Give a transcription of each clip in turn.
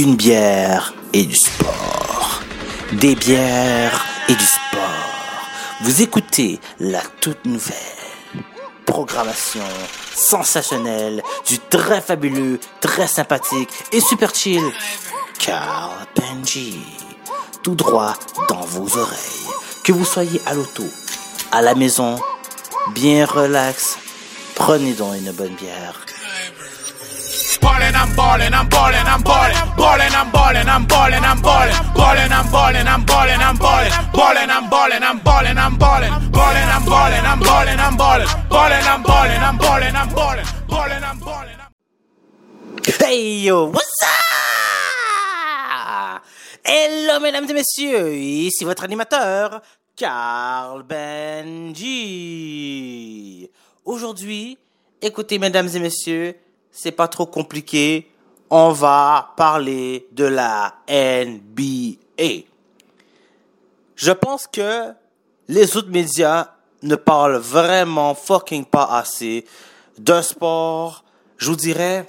Une bière et du sport. Des bières et du sport. Vous écoutez la toute nouvelle programmation sensationnelle du très fabuleux, très sympathique et super chill Carl Benji. Tout droit dans vos oreilles. Que vous soyez à l'auto, à la maison, bien relax, prenez donc une bonne bière. Hey yo, what's up? Hello mesdames et messieurs, ici votre animateur, Carl Benji. Aujourd'hui, écoutez mesdames et messieurs, c'est pas trop compliqué, on va parler de la NBA. Je pense que les autres médias ne parlent vraiment fucking pas assez d'un sport, je vous dirais,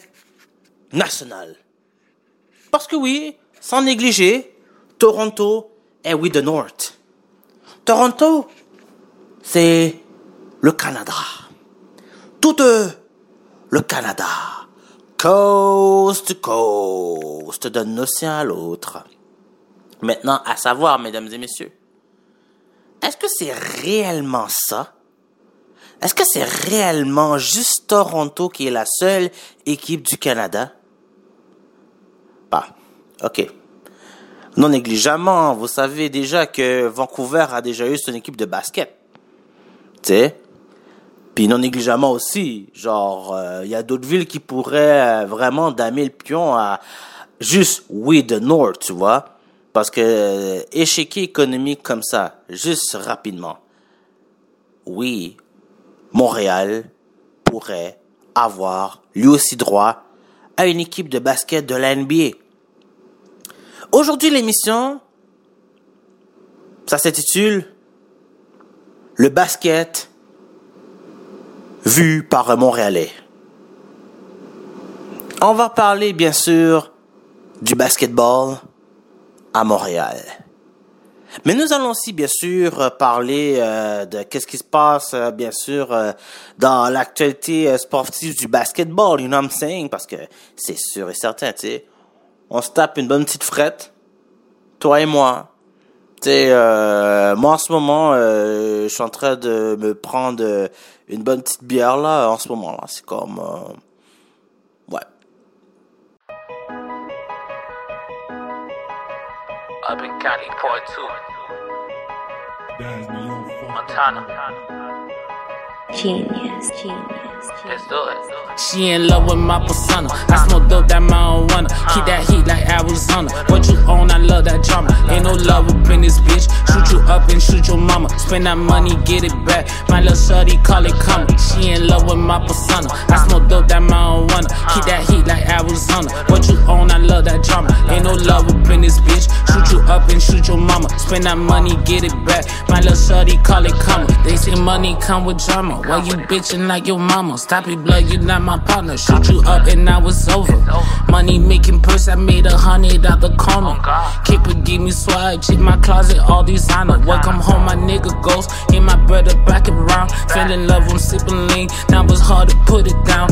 national. Parce que oui, sans négliger, Toronto est with the North. Toronto, c'est le Canada. Tout le Canada. Coast to coast, d'un océan à l'autre. Maintenant, à savoir, mesdames et messieurs, est-ce que c'est réellement ça? Est-ce que c'est réellement juste Toronto qui est la seule équipe du Canada? Bah, ok. Non négligemment, vous savez déjà que Vancouver a déjà eu son équipe de basket. Tu? Puis non négligemment aussi, genre, il y a d'autres villes qui pourraient euh, vraiment damer le pion à juste oui the North, tu vois? Parce que euh, économique comme ça, juste rapidement. Oui, Montréal pourrait avoir lui aussi droit à une équipe de basket de la NBA. Aujourd'hui, l'émission, ça s'intitule Le basket vu par un Montréalais. On va parler, bien sûr, du basketball à Montréal. Mais nous allons aussi, bien sûr, parler euh, de qu'est-ce qui se passe, euh, bien sûr, euh, dans l'actualité sportive du basketball, you know what I'm saying? Parce que c'est sûr et certain, tu sais. On se tape une bonne petite frette, toi et moi. Euh, moi en ce moment, euh, je suis en train de me prendre une bonne petite bière là, en ce moment là. C'est comme, euh, ouais. Up in Cali, part two. Montana. Genius, genius, Let's do it. She in love with my persona. I smoke dope that marijuana. Keep that heat like Arizona. What you own, I love that drama. Ain't no love up in this bitch. Shoot you up and shoot your mama. Spend that money, get it back. My little shorty call it coming. She in love with my persona. I smoke dope that marijuana. Keep that heat like Arizona. What you own, I love that drama. Ain't no love up in this bitch. Shoot you up and shoot your mama. Spend that money, get it back. My little shorty call it coming. They say money come with drama. Why you bitching like your mama? Stop it, blood, you not my partner. Shoot you up and now it's over. Money making purse, I made a hundred out the corner. Keep it, give me swag, check my closet, all designer. Welcome home, my nigga ghost. Hear my brother back around. Fell in love, I'm sipping lean. Now it's hard to put it down.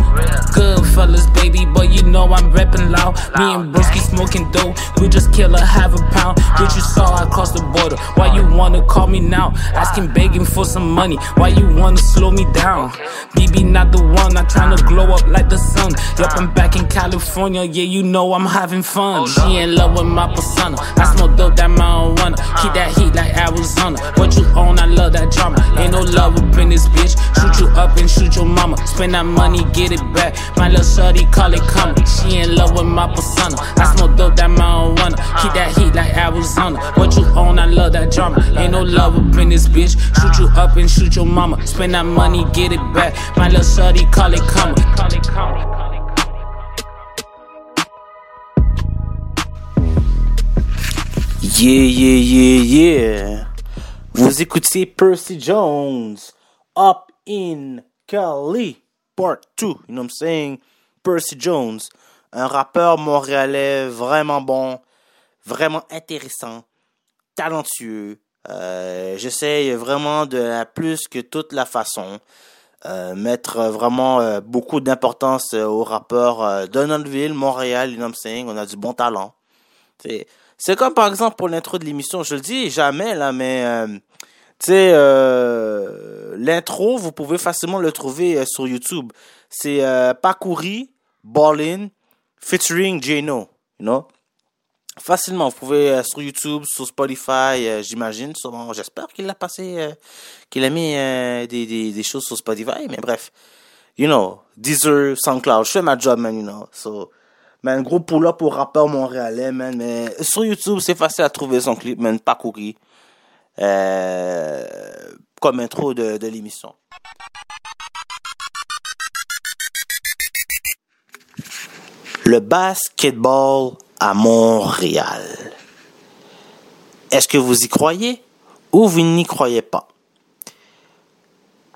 Good fellas, baby, but you know I'm rapping loud. Me and Broski smoking dope. We just kill a half a pound. Bitch, you saw I crossed the border. Why you wanna call me now? Asking, begging for some money. Why you wanna slow me down? BB not the one, trying to glow up like the sun. Yup, I'm back in California, yeah, you know I'm having fun. She in love with my persona. I smoke dope that marijuana. Keep that heat like Arizona. What you own, I love that drama. Ain't no love up in this bitch. Shoot you up and shoot your mama. Spend that money, get it back. My little shorty call it coming. She in love with my persona. I smoke dope that marijuana. Keep that heat like Arizona. What you own, I love that drama. Ain't no love up in this bitch. Shoot you up and shoot your mama. Spend that money, get it back. My little call it. Yeah, yeah, yeah, yeah. Vous écoutez Percy Jones, Up in Cali, Part 2. You know what I'm saying? Percy Jones, Un rappeur montréalais vraiment bon, vraiment intéressant, talentueux. Euh, J'essaye vraiment de la plus que toute la façon. Euh, mettre vraiment euh, beaucoup d'importance euh, au rappeur euh, de notre ville, Montréal, you know? On a du bon talent. C'est comme par exemple pour l'intro de l'émission, je le dis jamais là, mais tu sais, l'intro, vous pouvez facilement le trouver sur YouTube. C'est euh, Pakouri, Ballin, featuring Jano, you know? Facilement, vous pouvez euh, sur YouTube, sur Spotify, euh, j'imagine, sûrement, j'espère qu'il a passé, euh, qu'il a mis des, des, choses sur Spotify, mais bref, you know, Deezer, SoundCloud, je fais ma job, man, you know, so, man, gros pull-up pour rappeur montréalais, man, mais sur YouTube, c'est facile à trouver son clip, man, Pakouri, euh, comme intro de, de l'émission. Le basketball à Montréal. Est-ce que vous y croyez ou vous n'y croyez pas?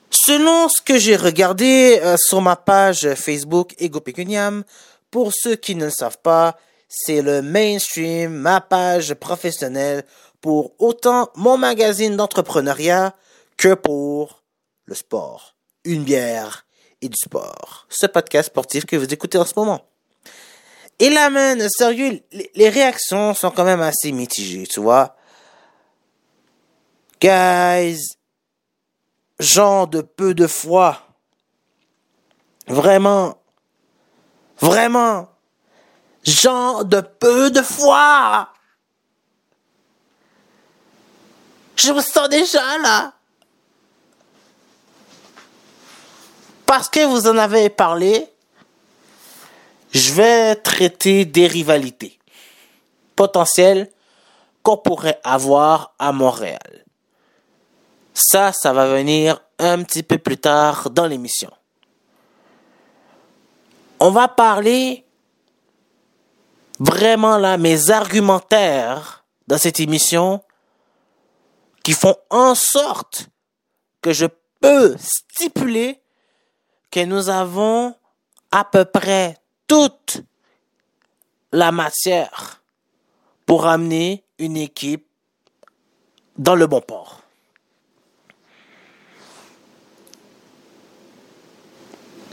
Selon ce que j'ai regardé euh, sur ma page Facebook Ego Pecuniam, pour ceux qui ne le savent pas, c'est le mainstream, ma page professionnelle pour autant mon magazine d'entrepreneuriat que pour le sport, une bière et du sport. Ce podcast sportif que vous écoutez en ce moment. Et là, man, sérieux, les, réactions sont quand même assez mitigées, tu vois. Guys, genre de peu de foi. Vraiment. Vraiment. Genre de peu de foi. Je me sens déjà là. Parce que vous en avez parlé, je vais traiter des rivalités potentielles qu'on pourrait avoir à Montréal. Ça, ça va venir un petit peu plus tard dans l'émission. On va parler vraiment là mes argumentaires dans cette émission qui font en sorte que je peux stipuler que nous avons à peu près toute la matière pour amener une équipe dans le bon port.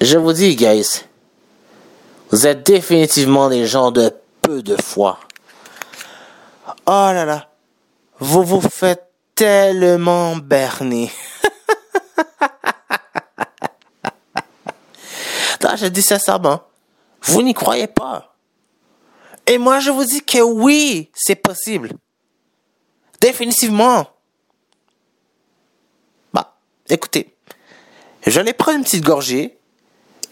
Je vous dis, guys, vous êtes définitivement des gens de peu de foi. Oh là là, vous vous faites tellement berner. non, je dis sincèrement, vous n'y croyez pas. Et moi, je vous dis que oui, c'est possible. Définitivement. Bah, écoutez, je vais prendre une petite gorgée.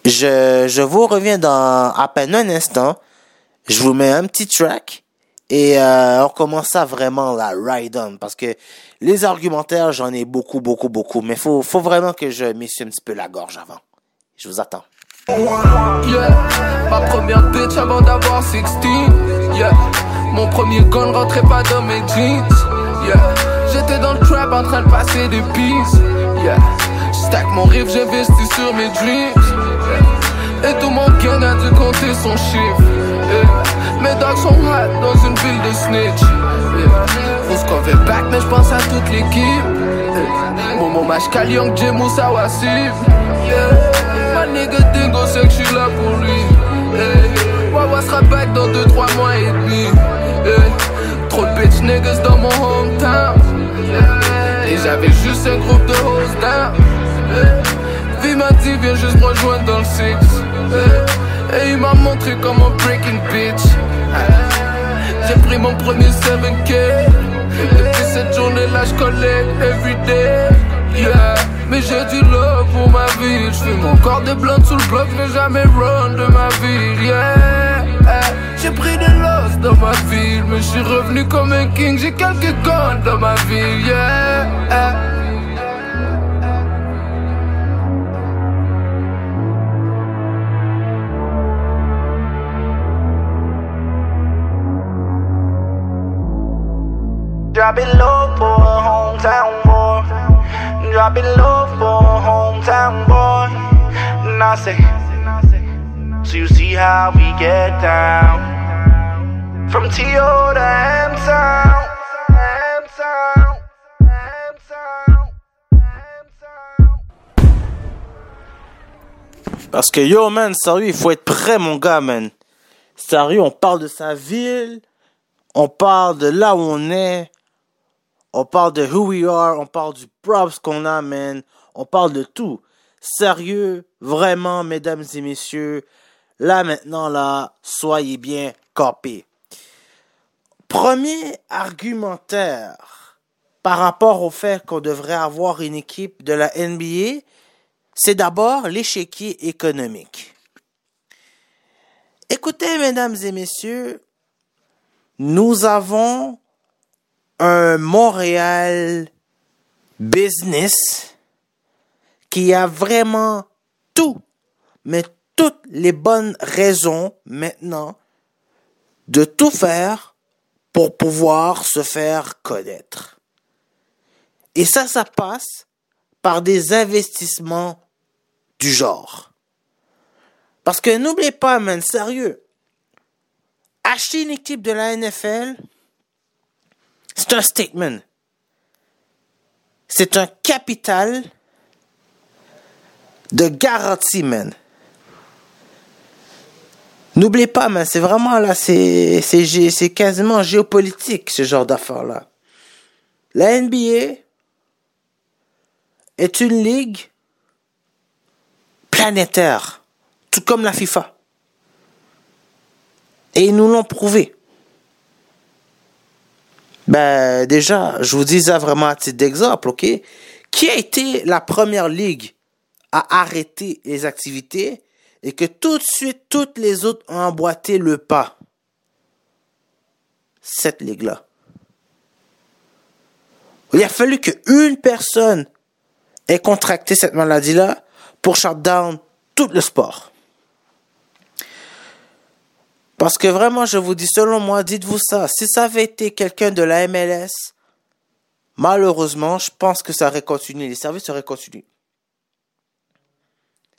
Je, je vous reviens dans à peine un instant. Je vous mets un petit track. Et euh, on commence à vraiment la ride on. Parce que les argumentaires, j'en ai beaucoup, beaucoup, beaucoup. Mais faut, faut vraiment que je m'essuie un petit peu la gorge avant. Je vous attends. Yeah, ma première bitch avant d'avoir 16. Yeah, mon premier gun rentrait pas dans mes jeans. Yeah, j'étais dans le trap en train de passer des pistes. Yeah, stack mon riff, j'investis sur mes dreams. Et tout mon gang a dû compter son chiffre. Mes dogs sont hot dans une ville de snitch. Yeah. Faut cover back, mais je pense à toute l'équipe. Yeah. Momo Mashkal, Young J, Moussa Wassif. Yeah. Nigga Dingo sait que je suis là pour lui. Hey. Wawa sera back dans 2-3 mois et demi. Hey. Trop de bitch niggas dans mon hometown. Hey. Et j'avais juste un groupe de hoes down. Vie m'a dit, viens juste me rejoindre dans le six. Et il m'a montré comment breaking bitch. J'ai pris mon premier 7K. Depuis cette journée-là, je collecte everyday. Yeah. Mais j'ai du love pour ma vie. Je mon corps de blanc sous le bloc, je jamais run de ma ville. Yeah. J'ai pris des losses dans ma ville, mais je suis revenu comme un king. J'ai quelques guns dans ma ville. Yeah. Drop it low for hometown boy. Drop it low for hometown boy. And I say, So you see how we get down. From T.O. to. M-Town. Parce que yo, man, sérieux, il faut être prêt, mon gars, man. Sérieux, on parle de sa ville, on parle de là où on est, on parle de who we are, on parle du props qu'on a, man. On parle de tout. Sérieux, vraiment, mesdames et messieurs, là maintenant, là, soyez bien capés. Premier argumentaire par rapport au fait qu'on devrait avoir une équipe de la NBA, c'est d'abord l'échiquier économique. Écoutez, mesdames et messieurs, nous avons un Montréal business qui a vraiment tout, mais toutes les bonnes raisons maintenant de tout faire pour pouvoir se faire connaître. Et ça, ça passe par des investissements du genre. Parce que n'oubliez pas, man, sérieux, acheter une équipe de la NFL, c'est un statement. C'est un capital de garantie, man. N'oubliez pas, man, c'est vraiment là, c'est, c'est, quasiment géopolitique, ce genre d'affaires-là. La NBA est une ligue planétaire, tout comme la FIFA. Et ils nous l'ont prouvé. Ben, déjà, je vous dis ça vraiment à titre d'exemple, ok? Qui a été la première ligue à arrêter les activités et que tout de suite, toutes les autres ont emboîté le pas? Cette ligue-là. Il a fallu qu'une personne ait contracté cette maladie-là pour shut down tout le sport. Parce que vraiment, je vous dis, selon moi, dites-vous ça. Si ça avait été quelqu'un de la MLS, malheureusement, je pense que ça aurait continué. Les services auraient continué.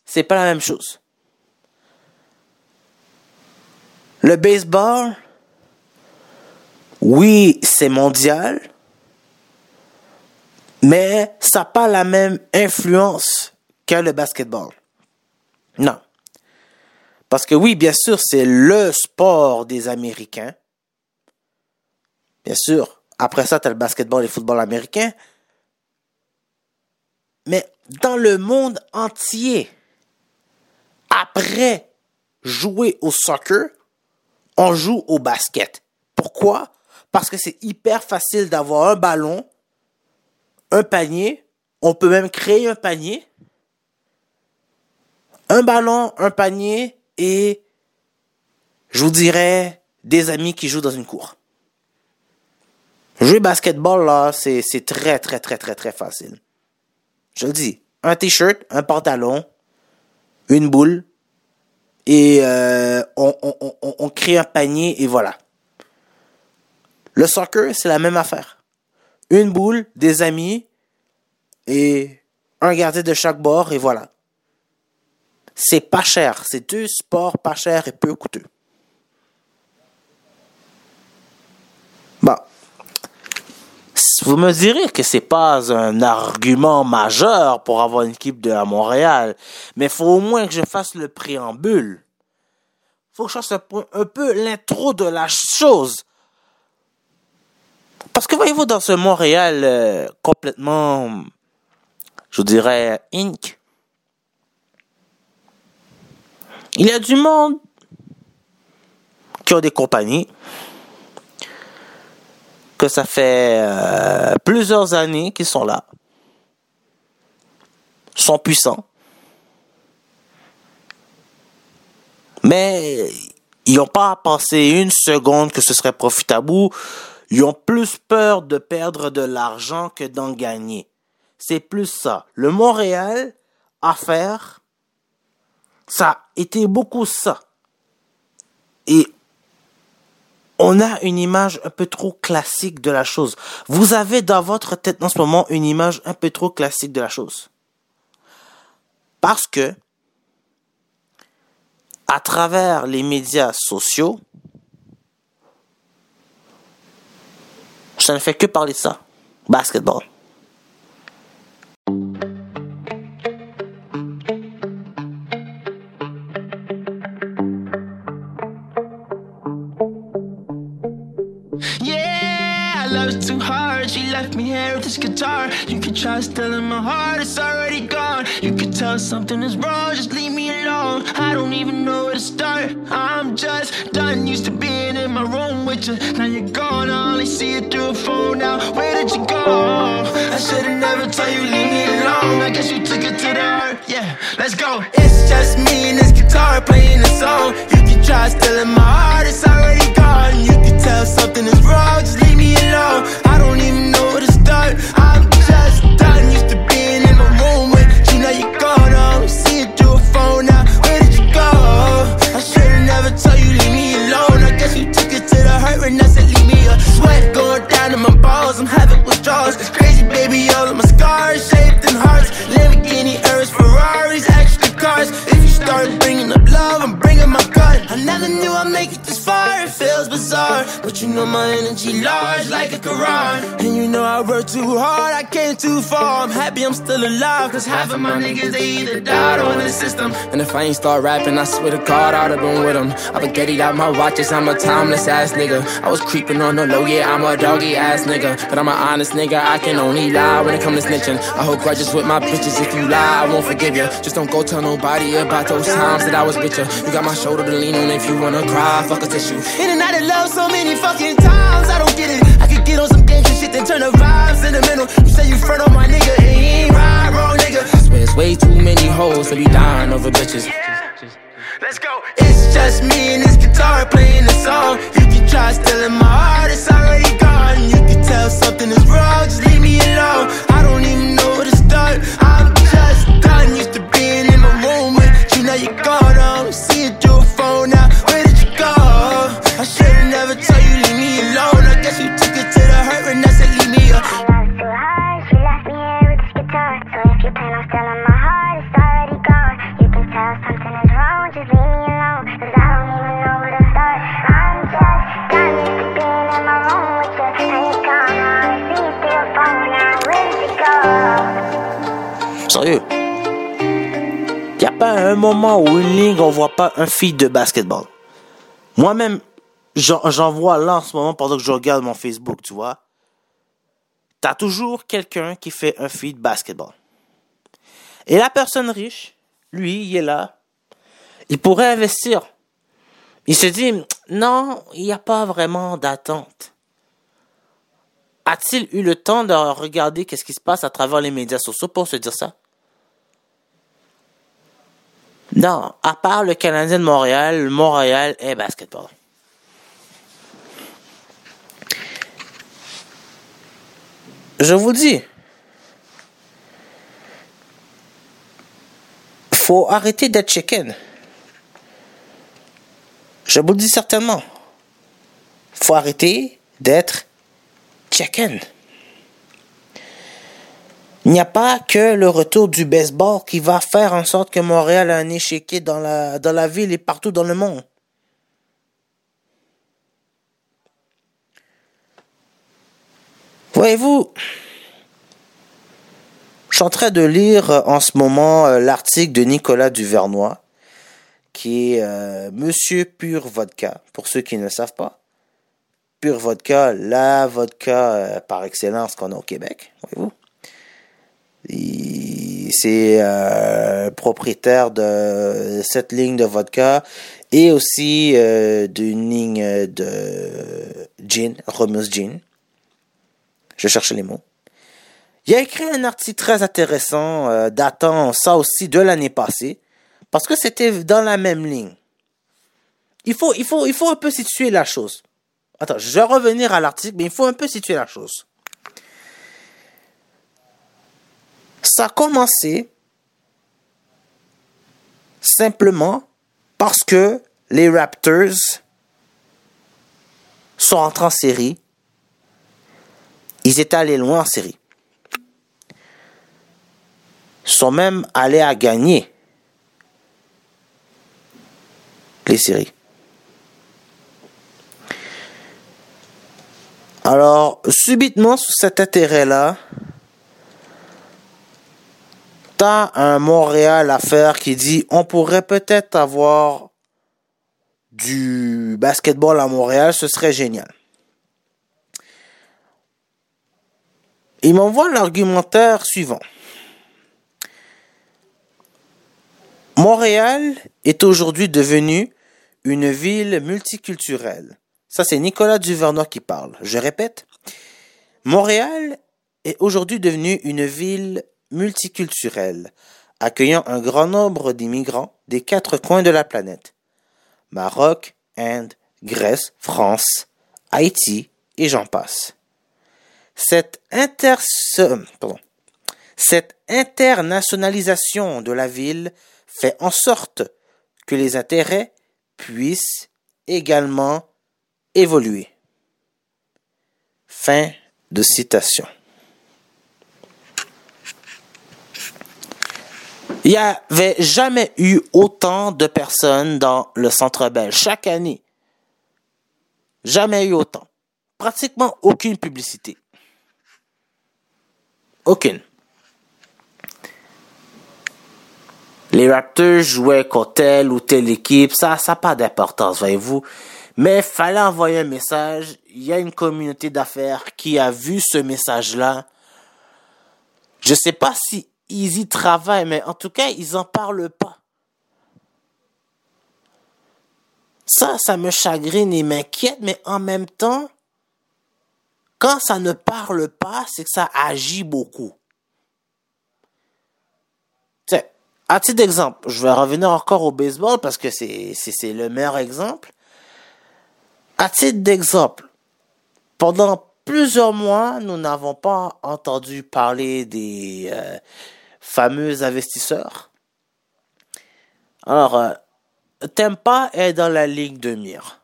C'est pas la même chose. Le baseball, oui, c'est mondial, mais ça n'a pas la même influence que le basketball. Non. Parce que oui, bien sûr, c'est le sport des Américains. Bien sûr. Après ça, tu as le basketball et le football américain. Mais dans le monde entier, après jouer au soccer, on joue au basket. Pourquoi? Parce que c'est hyper facile d'avoir un ballon, un panier. On peut même créer un panier. Un ballon, un panier et je vous dirais des amis qui jouent dans une cour. Jouer basketball là, c'est c'est très très très très très facile. Je le dis, un t-shirt, un pantalon, une boule et euh, on, on, on, on crée un panier et voilà. Le soccer, c'est la même affaire. Une boule, des amis et un gardien de chaque bord et voilà c'est pas cher. C'est deux sports pas chers et peu coûteux. Bon. Vous me direz que c'est pas un argument majeur pour avoir une équipe de à Montréal, mais faut au moins que je fasse le préambule. faut que je fasse un, peu- l'intro de la chose. Parce que voyez-vous, dans ce Montréal euh, complètement, je dirais, inc, Il y a du monde qui ont des compagnies que ça fait euh, plusieurs années qu'ils sont là, sont puissants, mais ils n'ont pas pensé une seconde que ce serait profitable. Ils ont plus peur de perdre de l'argent que d'en gagner. C'est plus ça. Le Montréal à faire ça a été beaucoup ça. Et on a une image un peu trop classique de la chose. Vous avez dans votre tête en ce moment une image un peu trop classique de la chose. Parce que à travers les médias sociaux, ça ne fait que parler de ça. Basketball. Left me here with this guitar. You could try stealing my heart, it's already gone. You could tell something is wrong, just leave me alone. I don't even know where to start. I'm just done. Used to being in my room with you. Now you're gone, I only see you through a phone now. Where did you go? I should've never told you leave me alone. I guess you took it to the heart. Yeah, let's go. It's just me and this guitar playing a song. You can try stealing my heart, it's already gone. You can tell something is wrong, just leave me alone. I don't even know where to start. I'm just done. Used to being in my room with you, now you're gone. Only see you through a phone now. Where did you go? I should've never told you leave me alone. I guess you took it to the hurt when I said leave me a sweat going down to my balls. I'm having withdrawals. It's crazy baby, all of my scars shaped in hearts. Lamborghini, Urus, Ferraris, extra cars. If you start bringing up love, I'm bringing my gun. I never knew I'd make it this far. It feels bizarre, but you know my energy large like a Quran. And you know I worked too hard, I came too far. I'm happy I'm still alive, cause half of my niggas they either died or in the system. And if I ain't start rapping, I swear to God, I'd have been with him. I've been getting out my watches, I'm a timeless ass nigga. I was creeping on the low, yeah, I'm a doggy ass nigga. But I'm an honest nigga, I can only lie when it comes to snitching. I hold grudges with my bitches, if you lie, I won't forgive you. Just don't go tell nobody about those times that I was with you. You got my shoulder to lean on if you wanna cry, fuck a tissue. In and out of love so many fucking times, I don't get it. I could get on some gangster shit, then turn the vibes sentimental. You say you front on my nigga, and he ain't right, wrong nigga. I Swear it's way too many hoes to be dying over bitches. Let's go. It's just me and this guitar playing a song. You can try stealing my heart, it's already gone. You can tell something is moment où une ligue on voit pas un feed de basketball. Moi-même, j'en vois là en ce moment pendant que je regarde mon Facebook, tu vois. T'as toujours quelqu'un qui fait un feed basketball. Et la personne riche, lui, il est là. Il pourrait investir. Il se dit, non, il n'y a pas vraiment d'attente. A-t-il eu le temps de regarder qu'est-ce qui se passe à travers les médias sociaux pour se dire ça? Non, à part le Canadien de Montréal, Montréal est basketball. Je vous dis, faut arrêter d'être chicken. Je vous le dis certainement. Faut arrêter d'être chicken. Il n'y a pas que le retour du baseball qui va faire en sorte que Montréal a un échiquier dans la, ville et partout dans le monde. Voyez-vous, je suis en train de lire en ce moment euh, l'article de Nicolas Duvernois, qui est euh, Monsieur Pure Vodka, pour ceux qui ne le savent pas. Pure Vodka, la vodka euh, par excellence qu'on a au Québec, voyez-vous. C'est euh, propriétaire de cette ligne de vodka et aussi euh, d'une ligne de gin, Romus Gin. Je cherche les mots. Il a écrit un article très intéressant euh, datant ça aussi de l'année passée parce que c'était dans la même ligne. Il faut, il faut, il faut un peu situer la chose. Attends, je vais revenir à l'article, mais il faut un peu situer la chose. Ça a commencé simplement parce que les Raptors sont rentrés en série. Ils étaient allés loin en série. Ils sont même allés à gagner. télésérie. Alors, subitement, sous cet intérêt-là, t'as un Montréal à faire qui dit on pourrait peut-être avoir du basketball à Montréal, ce serait génial. Il m'envoie l'argumentaire suivant. Montréal est aujourd'hui devenue une ville multiculturelle. Ça, c'est Nicolas Duvernois qui parle. Je répète. Montréal est aujourd'hui devenue une ville multiculturelle, accueillant un grand nombre d'immigrants des quatre coins de la planète. Maroc, Inde, Grèce, France, Haïti et j'en passe. Cette, inter internationalisation de la ville fait en sorte que les intérêts puissent également évoluer. Fin de citation. Il n'y avait jamais eu autant de personnes dans le centre belge chaque année. Jamais eu autant. Pratiquement aucune publicité. Aucune. Les Raptors jouaient contre telle ou telle équipe, ça n'a pas d'importance, voyez-vous. Mais fallait envoyer un message. Il y a une communauté d'affaires qui a vu ce message-là. Je sais pas si ils y travaillent, mais en tout cas, ils en parlent pas. Ça, ça me chagrine et m'inquiète, mais en même temps, quand ça ne parle pas, c'est que ça agit beaucoup. Tiens, à titre d'exemple, je vais revenir encore au baseball parce que c'est, c'est le meilleur exemple. À titre d'exemple, pendant plusieurs mois, nous n'avons pas entendu parler des euh, fameux investisseurs. Alors, euh, Tempa est dans la ligue de mire.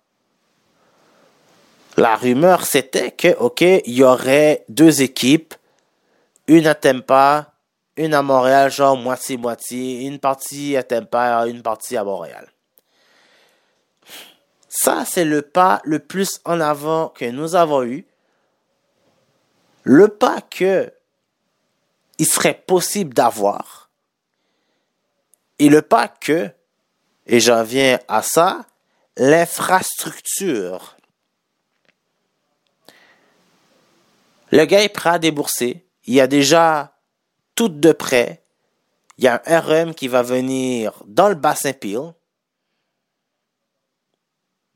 La rumeur, c'était que, OK, il y aurait deux équipes, une à Tempa, une à Montréal, genre moitié-moitié, une partie à Tempa, une partie à Montréal. Ça, c'est le pas le plus en avant que nous avons eu. Le pas que il serait possible d'avoir. Et le pas que, et j'en viens à ça, l'infrastructure. Le gars est prêt à débourser. Il y a déjà tout de près. Il y a un RM qui va venir dans le bassin Peel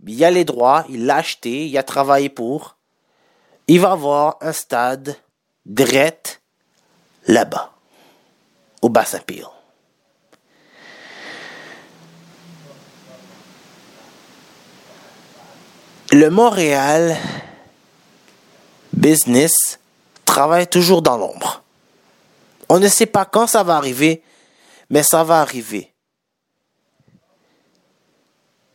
il a les droits, il l'a acheté, il a travaillé pour. Il va avoir un stade direct là-bas, au bassin Peel. Le Montréal business travaille toujours dans l'ombre. On ne sait pas quand ça va arriver, mais ça va arriver.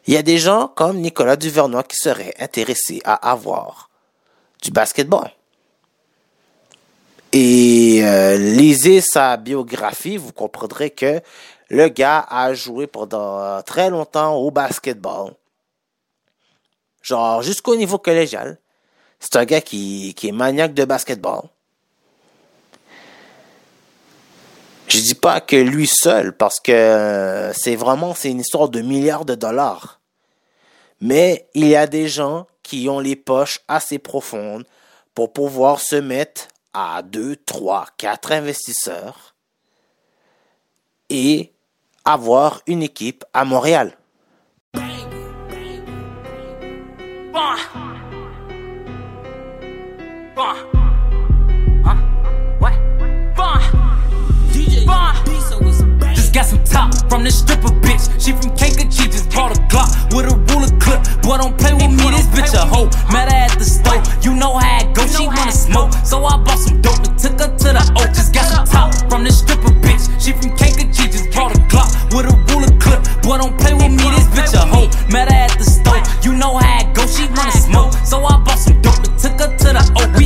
Il y a des gens comme Nicolas Duvernois qui seraient intéressés à avoir du basketball. Et euh, lisez sa biographie, vous comprendrez que le gars a joué pendant très longtemps au basketball. Genre jusqu'au niveau collégial. C'est un gars qui, qui est maniaque de basketball. Je dis pas que lui seul, parce que euh, c'est vraiment, c'est une histoire de milliards de dollars. Mais il y a des gens qui ont les poches assez profondes pour pouvoir se mettre à deux, trois, quatre investisseurs et avoir une équipe à Montréal. Got some top from this stripper bitch. She from Kankakee, just brought a Glock with a ruler clip. Boy, don't play with me, this bitch a hoe. Met her at the store, you know how it go. She wanna smoke, so I bought some dope and took her to the O. Just got some top from this stripper bitch. She from Kankakee, just brought a Glock with a ruler clip. Boy, don't play with me, this bitch a hoe. Met her at the store, you know how it go. She wanna smoke, so I bought some dope and took her to the O.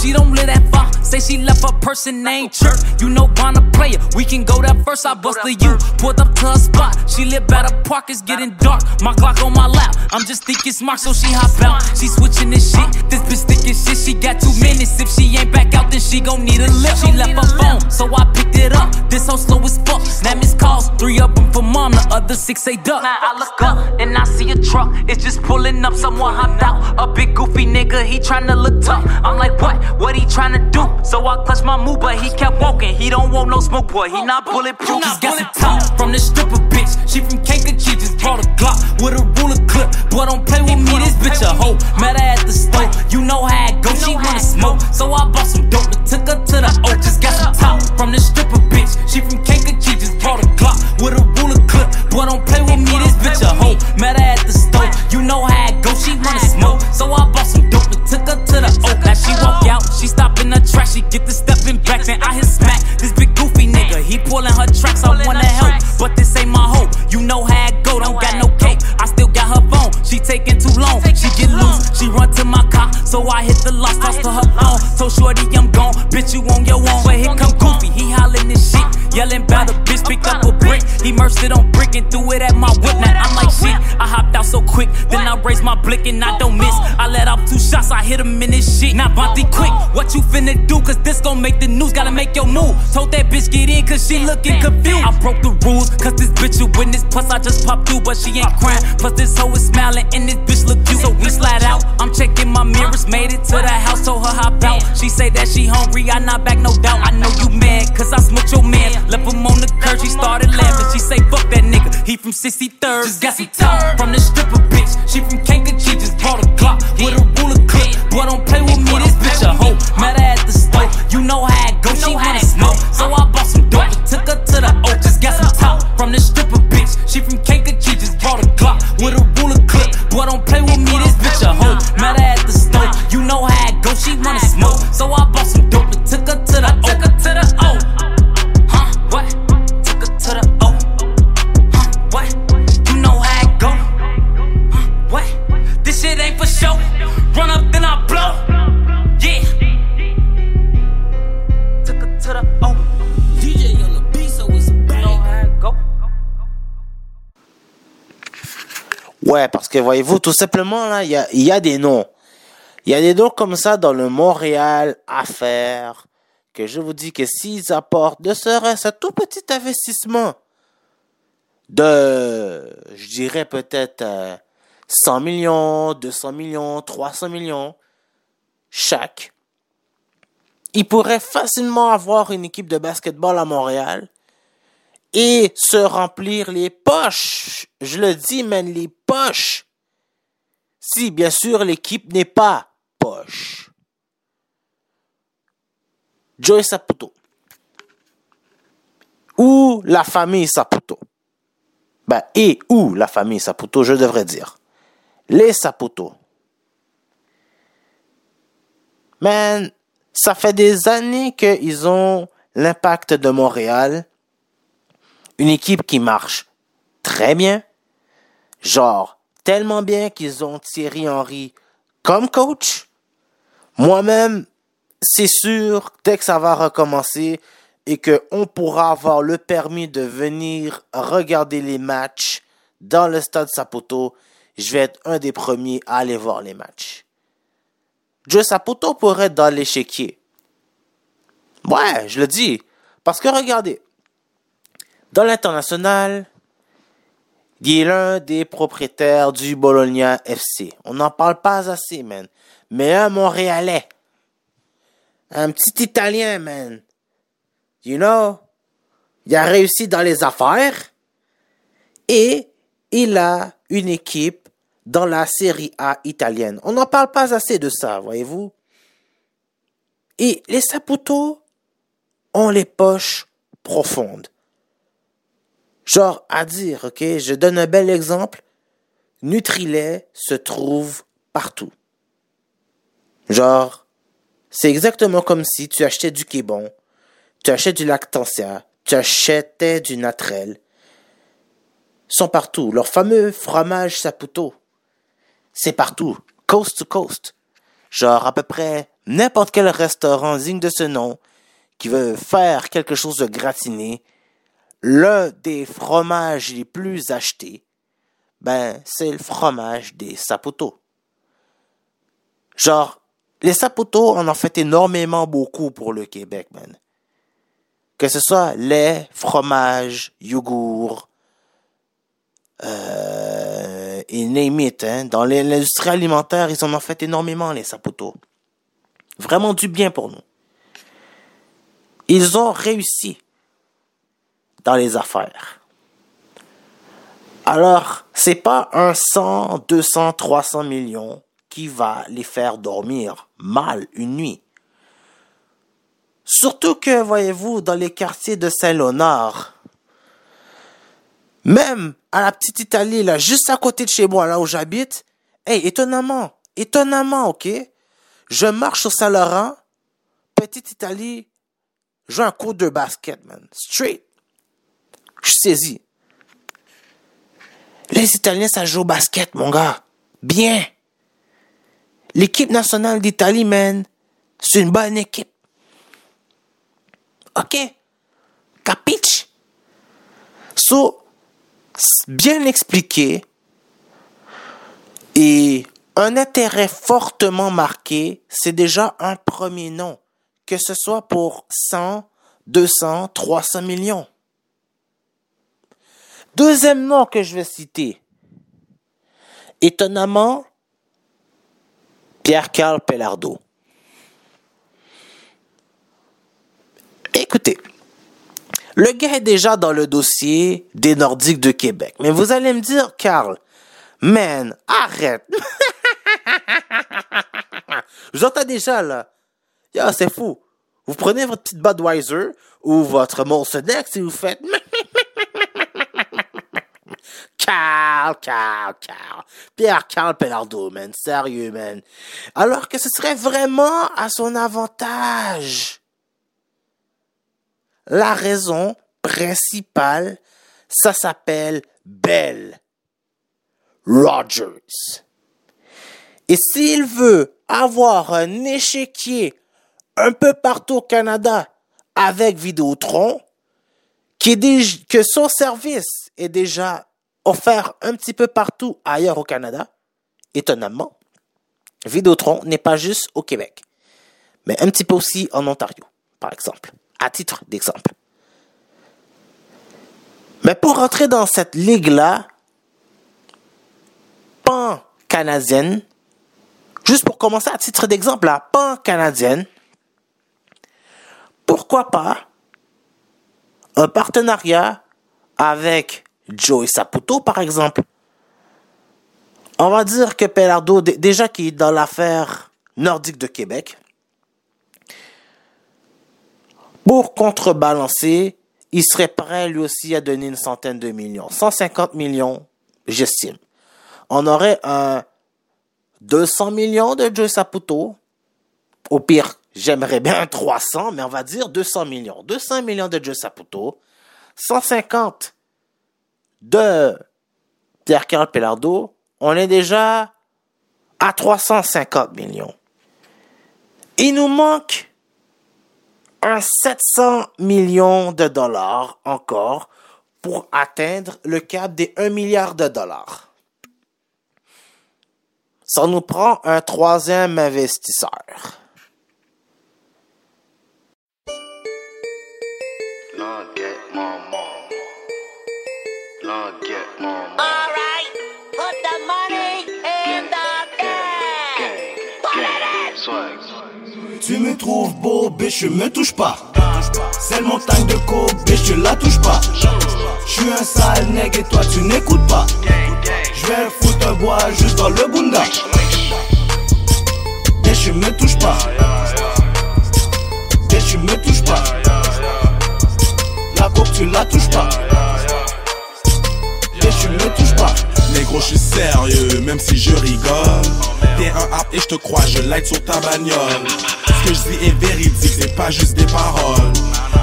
She don't live that far. Say she left her person ain't chirp. You know, Bond a player. We can go that first. I bust the U. Pulled up to a spot. She live by the park. It's getting dark. My Glock on my lap. I'm just thinking smart, so she hop out. She switching this shit. This bitch thinking shit. She got two minutes. If she ain't back out, then she gon' need a lift. She left her phone, so I picked it up. This hoe slow as fuck. Now miss calls. Three of them for mom. The other six say duck. Now I look up and I see a truck. It's just pulling up. Someone hopped out. A big goofy nigga. He tryna look tough. I'm like, what? What he tryna do? So I clutched my move, but he kept walking. He don't want no smoke, boy. He not bulletproof. He's got some top from this stripper bitch. She from Kankakee, just brought a Glock with a ruler clip. Boy, don't play with me. This bitch a hoe. Met her at the store. You know how it go. She wanna smoke, so I bought some dope. and Took her to the O. Just got some top from this stripper bitch. She from Kankakee, just brought a Glock with a. Boy, don't play with me. This bitch a hoe. Met her at the store. You know how it go. She wanna smoke, so I bought some dope. and Took her to the O. Now she walk out. She stop in the track. She get the stepping back. Then I hit smack. This big goofy nigga. He pulling her tracks. I wanna help, but this ain't my hoe. You know how it go. Don't got no cape. I still her phone. She taking too long. She get loose. She run to my car. So I hit the lost toss to her phone. So Shorty I'm gone. Bitch, you on your own. But here come Goofy. He hollering this shit. Yelling about the bitch. Picked up a brick. He merged it on brick and threw it at my whip. Now I'm like shit. I hopped out so quick. Then I raised my blick and I don't miss. I let off two shots. I hit him in his shit. Now Bonte quick. What you finna do? Cause this gon' make the news. Gotta make your move. Told that bitch get in cause she looking confused. I broke the rules. Cause this bitch a witness. Plus I just popped through. But she ain't crying. Plus this hoe is smiling. And this bitch look cute. So we slide out. I'm checking my mirrors. Made it to the house. Told her hop out. She say that she hungry. I not back no doubt. I know you mad. Cause I smoked your man. Left him on the curb. She started laughing. She say fuck that nigga. He from 63rd. Just got some talk from the stripper bitch. She from Kankakee. Just brought a Glock with que voyez-vous, tout simplement, là, il y a, des noms. Il y a des noms comme ça dans le Montréal à faire, que je vous dis que s'ils apportent ne serait-ce un tout petit investissement de, je dirais peut-être euh, 100 millions, 200 millions, 300 millions, chaque, ils pourraient facilement avoir une équipe de basketball à Montréal et se remplir les poches. Je le dis, man, les poches. Si, bien sûr, l'équipe n'est pas poche. Joey Saputo. Ou la famille Saputo. Ben, et ou la famille Saputo, je devrais dire. Les Saputo. Man, ça fait des années qu'ils ont l'impact de Montréal. Une équipe qui marche très bien. Genre, tellement bien qu'ils ont Thierry Henry comme coach. Moi-même, c'est sûr, dès que ça va recommencer et qu'on pourra avoir le permis de venir regarder les matchs dans le stade Saputo, je vais être un des premiers à aller voir les matchs. Joe Saputo pourrait être dans l'échiquier. Ouais, je le dis. Parce que regardez, dans l'international, il est l'un des propriétaires du Bologna FC. On n'en parle pas assez, man. Mais un Montréalais. Un petit Italien, man. You know? Il a réussi dans les affaires. Et il a une équipe dans la Série A italienne. On n'en parle pas assez de ça, voyez-vous? Et les Saputo ont les poches profondes. Genre, à dire, ok, je donne un bel exemple. Nutrilait se trouve partout. Genre, c'est exactement comme si tu achetais du Québon, tu achetais du Lactantia, tu achetais du Natrel. Ils sont partout. Leur fameux fromage Saputo, c'est partout, coast to coast. Genre, à peu près n'importe quel restaurant digne de ce nom qui veut faire quelque chose de gratiné, l'un des fromages les plus achetés, ben, c'est le fromage des sapoteaux. Genre, les sapoteaux, on en fait énormément beaucoup pour le Québec, man. Que ce soit lait, fromage, yogourt, euh, et name it, hein. Dans l'industrie alimentaire, ils en ont fait énormément, les sapoteaux. Vraiment du bien pour nous. Ils ont réussi dans les affaires. Alors, c'est pas un 100, 200, 300 millions qui va les faire dormir mal une nuit. Surtout que, voyez-vous, dans les quartiers de Saint-Léonard, même à la petite Italie, là, juste à côté de chez moi, là où j'habite, hey, étonnamment, étonnamment, ok, je marche sur Saint-Laurent, petite Italie, joue un coup de basket, man, straight. Je saisis. Les Italiens, ça joue au basket, mon gars. Bien. L'équipe nationale d'Italie, man, c'est une bonne équipe. OK? Capiche? So, bien expliqué et un intérêt fortement marqué, c'est déjà un premier nom, que ce soit pour 100, 200, 300 millions. Deuxième nom que je vais citer. Étonnamment, Pierre-Carl Pellardo. Écoutez, le gars est déjà dans le dossier des Nordiques de Québec. Mais vous allez me dire, Carl, man, arrête. Je entends déjà, là? Yeah, c'est fou. Vous prenez votre petite Budweiser ou votre Molsonex et vous faites... Carl, Carl, Carl. Pierre Carl Pellardo, man. Sérieux, man. Alors que ce serait vraiment à son avantage. La raison principale, ça s'appelle Bell Rogers. Et s'il veut avoir un échiquier un peu partout au Canada avec Vidéotron, qui est que son service est déjà offert un petit peu partout ailleurs au Canada, étonnamment, Vidéotron n'est pas juste au Québec, mais un petit peu aussi en Ontario, par exemple, à titre d'exemple. Mais pour rentrer dans cette ligue-là, pan-canadienne, juste pour commencer à titre d'exemple, la pan-canadienne, pourquoi pas un partenariat avec Joey Saputo, par exemple. On va dire que Pellardo, déjà qui est dans l'affaire nordique de Québec, pour contrebalancer, il serait prêt lui aussi à donner une centaine de millions. 150 millions, j'estime. On aurait un 200 millions de Joey Saputo. Au pire, j'aimerais bien 300, mais on va dire 200 millions. 200 millions de Joey Saputo. 150 de Pierre-Carl Pellardo, on est déjà à 350 millions. Il nous manque un 700 millions de dollars encore pour atteindre le cap des 1 milliard de dollars. Ça nous prend un troisième investisseur. Tu me trouves beau, biche, me touche pas. C'est le montagne de coke, biche, tu la touches pas. Je suis un sale nègre et toi tu n'écoutes pas. Je vais foutre un bois juste dans le bunda. Biche, me touche pas. Biche, me touche pas. La coke, tu la touches pas. Biche, me touche pas. Négro, je suis sérieux, même si je rigole. T'es un app et je te crois, je l'aide sur ta bagnole. Ce que je dis est véridique, c'est pas juste des paroles.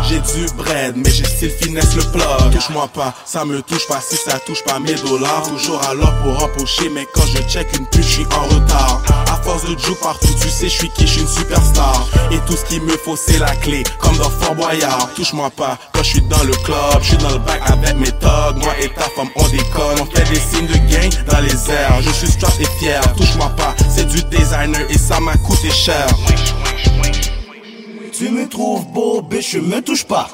J'ai du bread, mais j'ai style finesse le plug. Touche-moi pas, ça me touche pas si ça touche pas mes dollars. Toujours l'heure pour empocher, mais quand je check une pute, je suis en retard. À force de jouer partout, tu sais, je suis qui, je suis une superstar. Et tout ce qu'il me faut, c'est la clé, comme dans Fort Boyard. Touche-moi pas, quand je suis dans le club, je suis dans le bac avec mes thugs. Moi et ta femme, on déconne, on fait des signes de gain dans les airs. Je suis strap et fier, touche-moi pas, c'est du designer et ça m'a coûté cher. Tu me trouves beau, bitch, je me touche pas.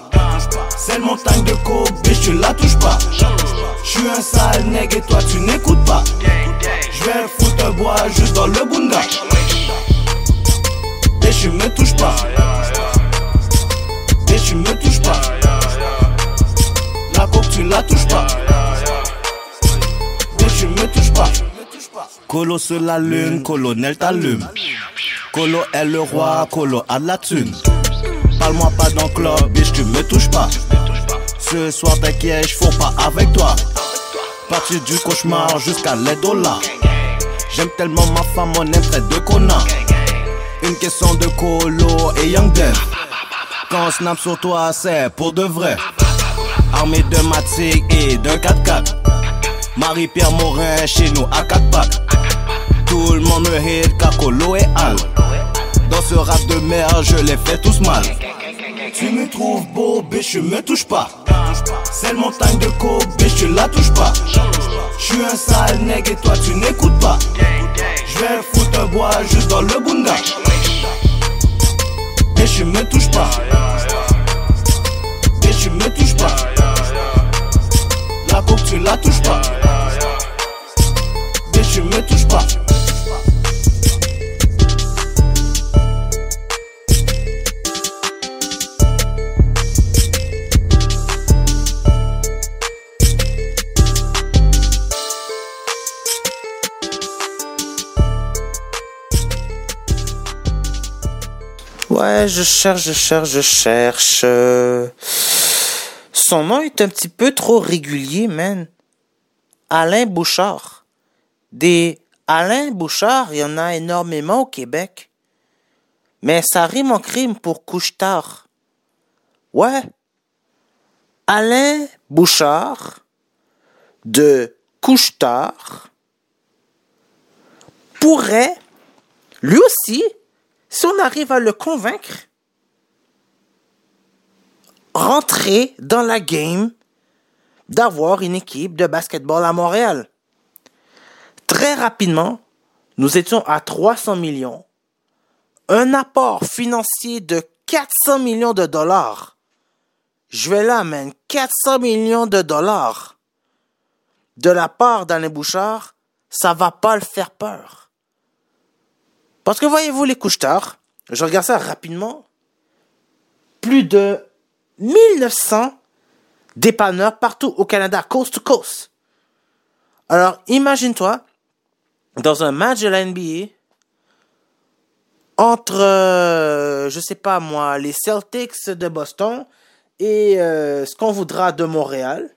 C'est le montagne de coke, bitch, tu la touches pas. Je suis un sale nègre et toi tu n'écoutes pas. Je vais foutre un bois juste dans le bunda. Bitch, je me touche pas. Bitch, me touches pas. La coke, tu la touches pas. Bitch, tu me touches pas. Colo sur la lune, colonel t'allume. Colo est le roi, Colo a la thune. Parle-moi pas dans le club, bitch, tu me touches pas. Ce soir, t'inquiète, j'fous pas avec toi. Parti du cauchemar jusqu'à l'aide au. J'aime tellement ma femme, on aime très de connards. Une question de Colo et Young Dev. Quand on snap sur toi, c'est pour de vrai. Armé de Matic et d'un 4x4. Marie-Pierre Morin chez nous à 4 pattes. Tout le monde me hate car Colo et Al. Dans ce rap de merde, je les fais tous mal. Tu me trouves beau, bitch, je me touche pas. C'est le montagne de coke, bitch, tu la touches pas. Je suis un sale nègre et toi tu n'écoutes pas. Je vais foutre un bois juste dans le bunda. Bitch, je me touche pas. Bitch, me touches pas. La coke, tu la touches pas. Bitch, tu me touches pas. Ouais, je cherche, je cherche, je cherche. Euh, Son nom est un petit peu trop régulier, man. Alain Bouchard. Des Alain Bouchard, il y en a énormément au Québec. Mais ça rime en crime pour couche-tard. Ouais. Alain Bouchard de couche-tard pourrait, lui aussi, si on arrive à le convaincre, rentrer dans la game d'avoir une équipe de basketball à Montréal. Très rapidement, nous étions à 300 millions. Un apport financier de 400 millions de dollars. Je vais là, man. 400 millions de dollars. De la part d'Alain Bouchard, ça va pas le faire peur. Parce que voyez-vous les couches tard, je regarde ça rapidement. Plus de 1900 dépanneurs partout au Canada, coast to coast. Alors, imagine-toi, dans un match de la NBA, entre, euh, je sais pas moi, les Celtics de Boston et euh, ce qu'on voudra de Montréal.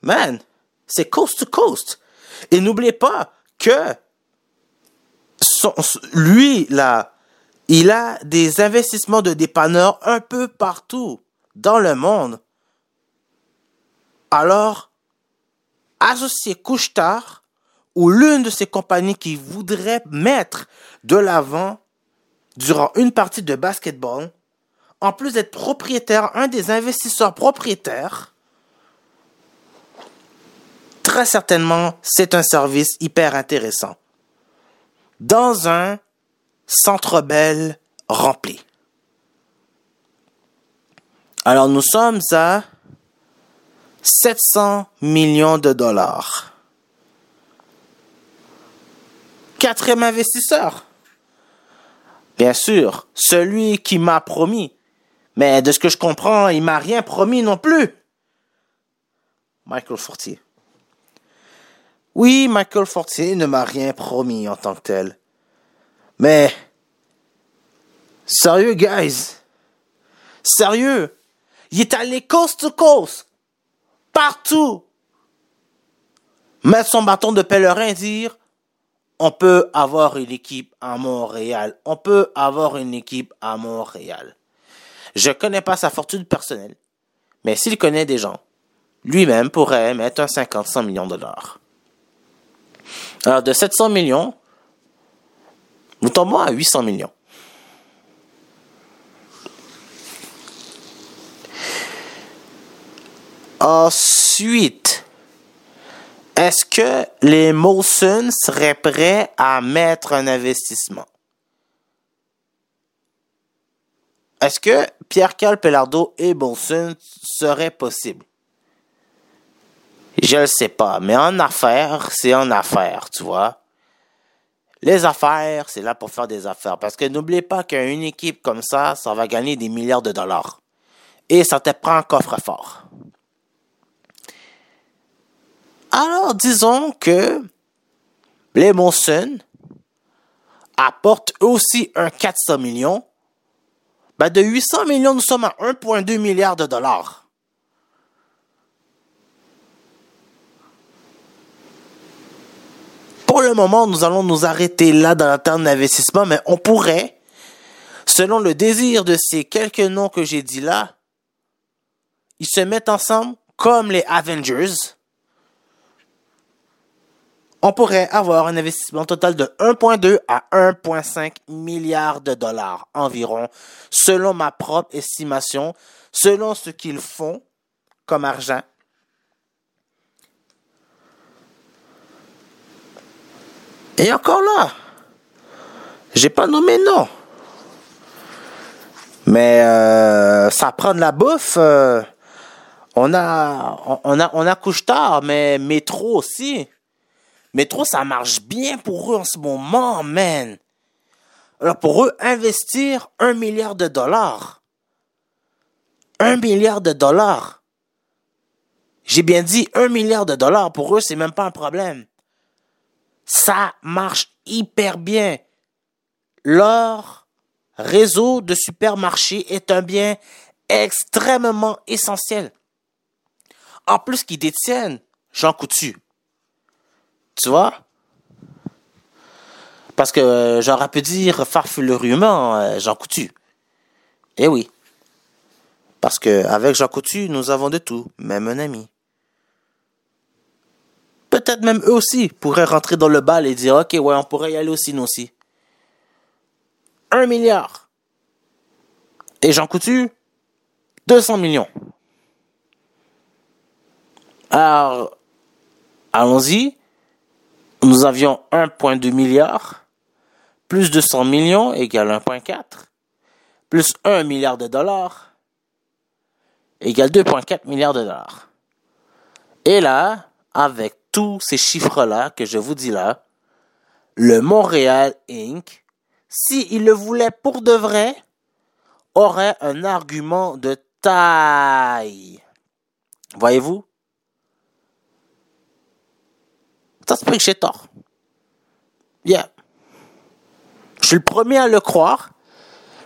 Man, c'est coast to coast. Et n'oubliez pas que lui, là, il a des investissements de dépanneurs un peu partout dans le monde. Alors, associer Couche-Tard ou l'une de ces compagnies qui voudrait mettre de l'avant durant une partie de basketball, en plus d'être propriétaire, un des investisseurs propriétaires, très certainement, c'est un service hyper intéressant. Dans un centre belle rempli. Alors nous sommes à 700 millions de dollars. Quatrième investisseur. Bien sûr, celui qui m'a promis. Mais de ce que je comprends, il m'a rien promis non plus. Michael Fortier. Oui, Michael Fortier ne m'a rien promis en tant que tel. Mais, sérieux, guys. Sérieux. Il est allé coast to coast. Partout. Mettre son bâton de pèlerin dire, On peut avoir une équipe à Montréal. On peut avoir une équipe à Montréal. Je connais pas sa fortune personnelle, mais s'il connaît des gens, lui-même pourrait mettre un 50-100 millions de dollars. Alors, de 700 millions, nous tombons à 800 millions. Ensuite, est-ce que les Molson seraient prêts à mettre un investissement? Est-ce que Pierre-Carl Pellardo et Molson seraient possibles? Je ne sais pas, mais en affaires, c'est en affaires, tu vois. Les affaires, c'est là pour faire des affaires. Parce que n'oubliez pas qu'une équipe comme ça, ça va gagner des milliards de dollars. Et ça te prend un coffre-fort. Alors, disons que les Monson apportent aussi un 400 millions. Ben de 800 millions, nous sommes à 1,2 milliard de dollars. Pour le moment, nous allons nous arrêter là dans le terme d'investissement, mais on pourrait, selon le désir de ces quelques noms que j'ai dit là, ils se mettent ensemble comme les Avengers on pourrait avoir un investissement total de 1,2 à 1,5 milliard de dollars environ, selon ma propre estimation, selon ce qu'ils font comme argent. Et encore là, j'ai pas nommé non. Mais euh, ça prend de la bouffe. euh, on a, on a, on a couche tard, mais métro aussi. Métro, ça marche bien pour eux en ce moment, man. Alors pour eux, investir un milliard de dollars. Un milliard de dollars. J'ai bien dit un milliard de dollars. Pour eux, c'est même pas un problème. Ça marche hyper bien. Leur réseau de supermarchés est un bien extrêmement essentiel. En plus qu'ils détiennent Jean Coutu. Tu vois? Parce que euh, j'aurais pu dire farfulurieusement Jean Coutu. Eh oui. Parce que avec Jean Coutu, nous avons de tout, même un ami. Peut-être même eux aussi pourraient rentrer dans le bal et dire Ok, ouais, on pourrait y aller aussi, nous aussi. Un milliard. Et Jean Coutu, 200 millions. Alors, allons-y. Nous avions 1,2 milliard, plus 200 millions égale 1,4, plus 1 milliard de dollars égale 2,4 milliards de dollars. Et là, avec tous ces chiffres-là que je vous dis là, le Montréal Inc., s'il le voulait pour de vrai, aurait un argument de taille. Voyez-vous? Ça se peut que tort. Yeah. Je suis le premier à le croire.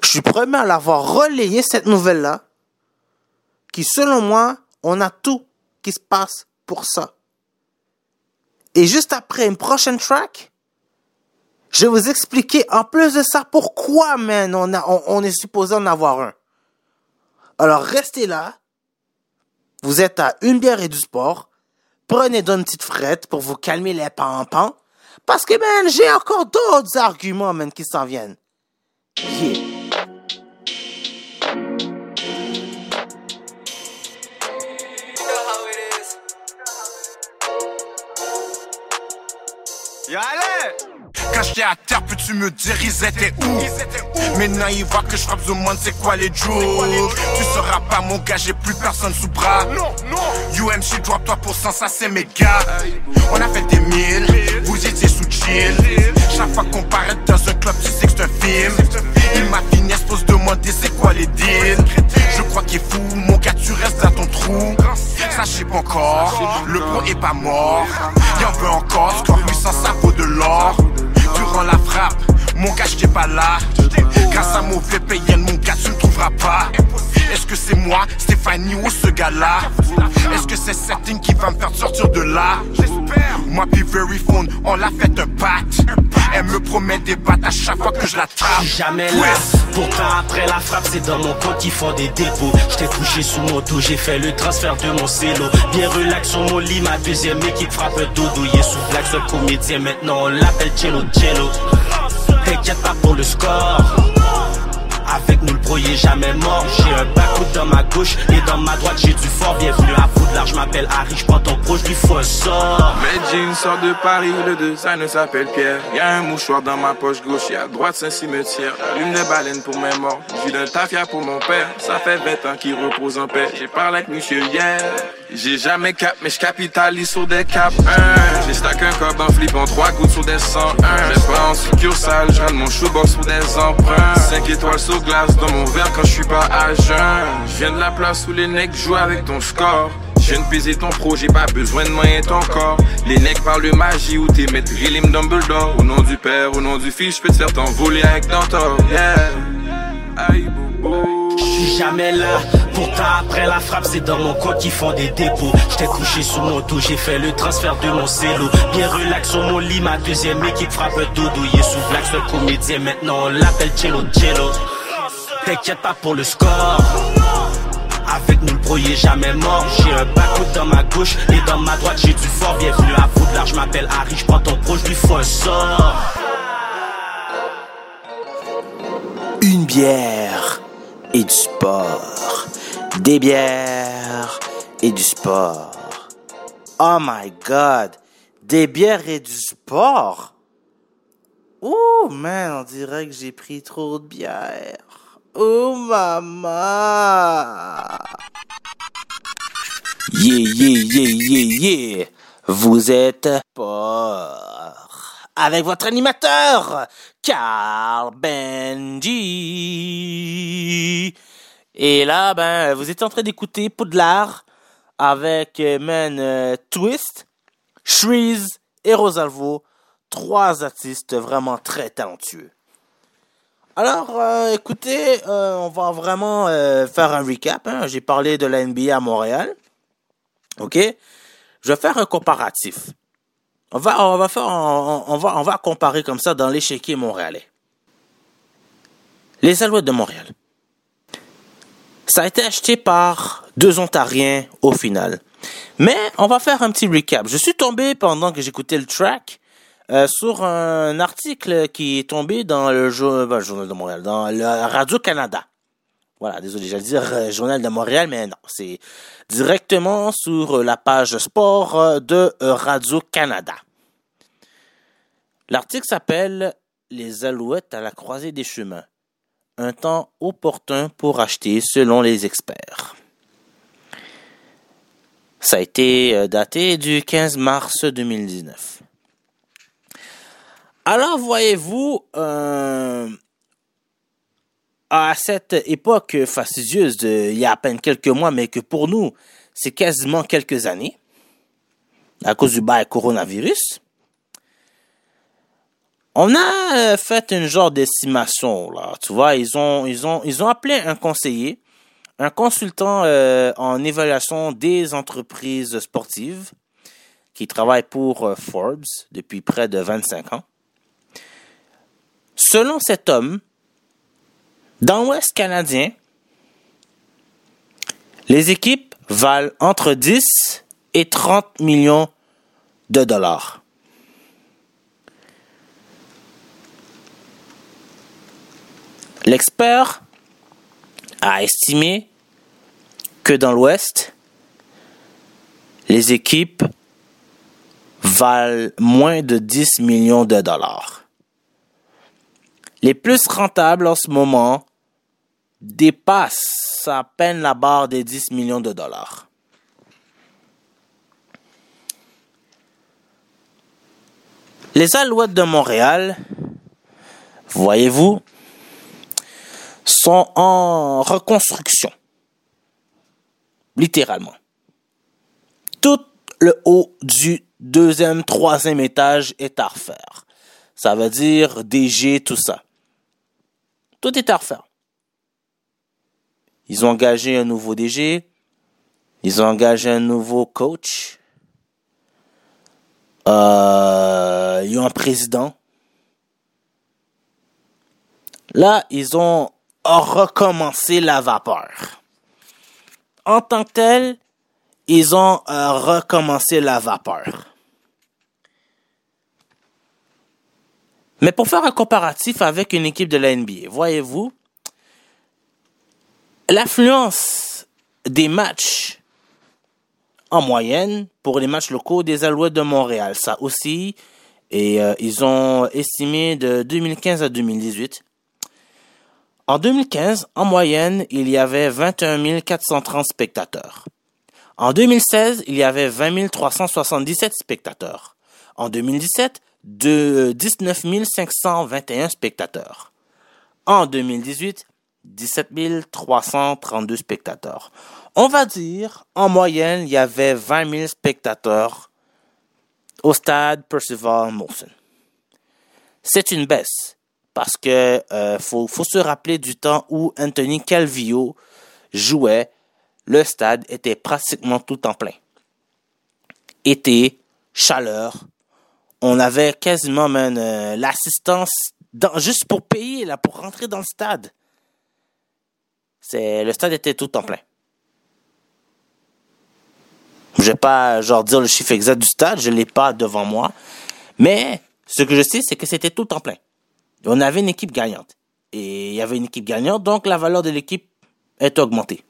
Je suis le premier à l'avoir relayé, cette nouvelle-là. Qui, selon moi, on a tout qui se passe pour ça. Et juste après une prochaine track, je vais vous expliquer en plus de ça pourquoi, man, on, a, on, est supposé en avoir un. Alors restez là. Vous êtes à une bière et du sport. Prenez donc une petite frette pour vous calmer les pampans. Parce que, man, j'ai encore d'autres arguments, qui s'en viennent. J'étais à terre, peux-tu me dire ils étaient où? Maintenant il voit que je frappe the monde, c'est quoi les jokes Tu seras pas mon gars, j'ai plus personne sous bras. UMC drop toi pour cent, ça c'est mes gars On a fait des milles, vous étiez sous chill. Chaque fois qu'on paraît dans un club, tu sais que c'est un film. Il m'a finesse pour se demander c'est quoi les deals? Je crois qu'il est fou, mon gars tu restes dans ton trou. Sais pas encore, le pro est pas mort. Y'en veut encore, score 800 ça vaut de l'or Durant la frappe, mon gars j'étais pas là Grâce à mauvais payant, mon gars tu ne trouveras pas Est-ce que c'est moi, Stéphanie ou ce gars-là? Est-ce que c'est setting qui va me faire sortir de là? J'espère. Moi puis Very Phone, on l'a fait un pacte. Elle me promet des battes à chaque fois que je la tape. jamais là. Pourtant après la frappe, c'est dans mon compte qu'ils font des dépôts. J'étais couché sous mon dos, j'ai fait le transfert de mon célo. Bien relax sur mon lit, ma deuxième équipe frappe un dodo. Est sous black, ce comédien, maintenant on l'appelle Cello Cello. T'inquiète pas pour le score. Avec nous le est jamais mort. J'ai un backwood dans ma gauche et dans ma droite j'ai du fort. Bienvenue à Foudlard, je m'appelle Harry, je prends ton pro, je lui fous un sort Mes jeans sort de Paris, le designer s'appelle Pierre. Y'a un mouchoir dans ma poche gauche, et à droite c'est un cimetière. Allume des baleines pour mes morts, j'ai d'un tafia pour mon père. Ça fait 20 ans qu'il repose en paix, j'ai parlé avec monsieur hier J'ai jamais cap, mais je sur des cap 1 J'ai stack un cob en flip en 3 gouttes sur des 101 J'ai pas en succursale, je mon shoebox pour des emprunts 5 étoiles sur glace dans mon verre quand je suis pas à jeun. Je viens de la place où les necks jouent avec ton score. Je viens de ton pro, j'ai pas besoin de moyens ton corps. Les necks parlent de magie ou t'es maître Grillim Dumbledore. Au nom du père, au nom du fils, je peux te faire t'envoler avec Dantor. Yeah. Aïe. Je suis jamais là, pourtant après la frappe c'est dans mon compte qu'ils font des dépôts. J'étais couché sous mon dos, j'ai fait le transfert de mon célo Bien relax sur mon lit, ma deuxième équipe frappe est sous black, ce comédien, maintenant on l'appelle Cello Cello. T'inquiète pas pour le score. Avec nous le est jamais mort. J'ai un backwood dans ma gauche et dans ma droite j'ai du fort. Bienvenue à Foudlard, je m'appelle Harry, je prends ton pro, je lui fous un sort. Une bière et du sport. Des bières et du sport. Oh my god. Des bières et du sport? Oh man, on dirait que j'ai pris trop de bière. Oh maman. Yeah, yeah, yeah, yeah, yeah. Vous êtes sport. Avec votre animateur, Carl Benji. Et là, ben, vous êtes en train d'écouter Poudlard avec Man euh, Twist, Shreeze et Rosalvo, trois artistes vraiment très talentueux. Alors, euh, écoutez, euh, on va vraiment euh, faire un recap. hein. J'ai parlé de la NBA à Montréal. OK? Je vais faire un comparatif. On va, on va faire, on, va, on va comparer comme ça dans l'échiquier montréalais. Les Alouettes de Montréal. Ça a été acheté par deux Ontariens au final. Mais on va faire un petit recap. Je suis tombé pendant que j'écoutais le track euh, sur un article qui est tombé dans le, ben, Journal de Montréal, dans le Radio-Canada. Voilà, désolé, j'allais dire euh, Journal de Montréal, mais non, c'est directement sur la page sport euh, de euh, Radio-Canada. L'article s'appelle Les Alouettes à la croisée des chemins. Un temps opportun pour acheter selon les experts. Ça a été euh, daté du 15 mars 2019. Alors, voyez-vous, euh, à cette époque fastidieuse, il y a à peine quelques mois, mais que pour nous, c'est quasiment quelques années, à cause du bail coronavirus, on a euh, fait une genre d'estimation, là. Tu vois, ils ont, ils ont, ils ont appelé un conseiller, un consultant euh, en évaluation des entreprises sportives, qui travaille pour euh, Forbes depuis près de 25 ans. Selon cet homme, dans l'Ouest canadien, les équipes valent entre 10 et 30 millions de dollars. L'expert a estimé que dans l'Ouest, les équipes valent moins de 10 millions de dollars. Les plus rentables en ce moment dépassent à peine la barre des 10 millions de dollars. Les Alouettes de Montréal, voyez-vous, sont en reconstruction. Littéralement. Tout le haut du deuxième, troisième étage est à refaire. Ça veut dire DG, tout ça. Tout est à refaire. Ils ont engagé un nouveau DG. Ils ont engagé un nouveau coach. Euh, ils ont un président. Là, ils ont recommencé la vapeur. En tant que tel, ils ont euh, recommencé la vapeur. Mais pour faire un comparatif avec une équipe de la NBA, voyez-vous, l'affluence des matchs en moyenne pour les matchs locaux des Alouettes de Montréal, ça aussi, et euh, ils ont estimé de 2015 à 2018. En 2015, en moyenne, il y avait 21 430 spectateurs. En 2016, il y avait 20 377 spectateurs. En 2017, de 19 521 spectateurs. En 2018, 17 332 spectateurs. On va dire, en moyenne, il y avait 20 000 spectateurs au stade Percival Molson. C'est une baisse parce que euh, faut, se rappeler du temps où Anthony Calvillo jouait. Le stade était pratiquement tout en plein. Été, chaleur, on avait quasiment euh, l'assistance juste pour payer là pour rentrer dans le stade. C'est le stade était tout en plein. Je vais pas genre dire le chiffre exact du stade, je l'ai pas devant moi, mais ce que je sais c'est que c'était tout en plein. On avait une équipe gagnante et il y avait une équipe gagnante donc la valeur de l'équipe est augmentée.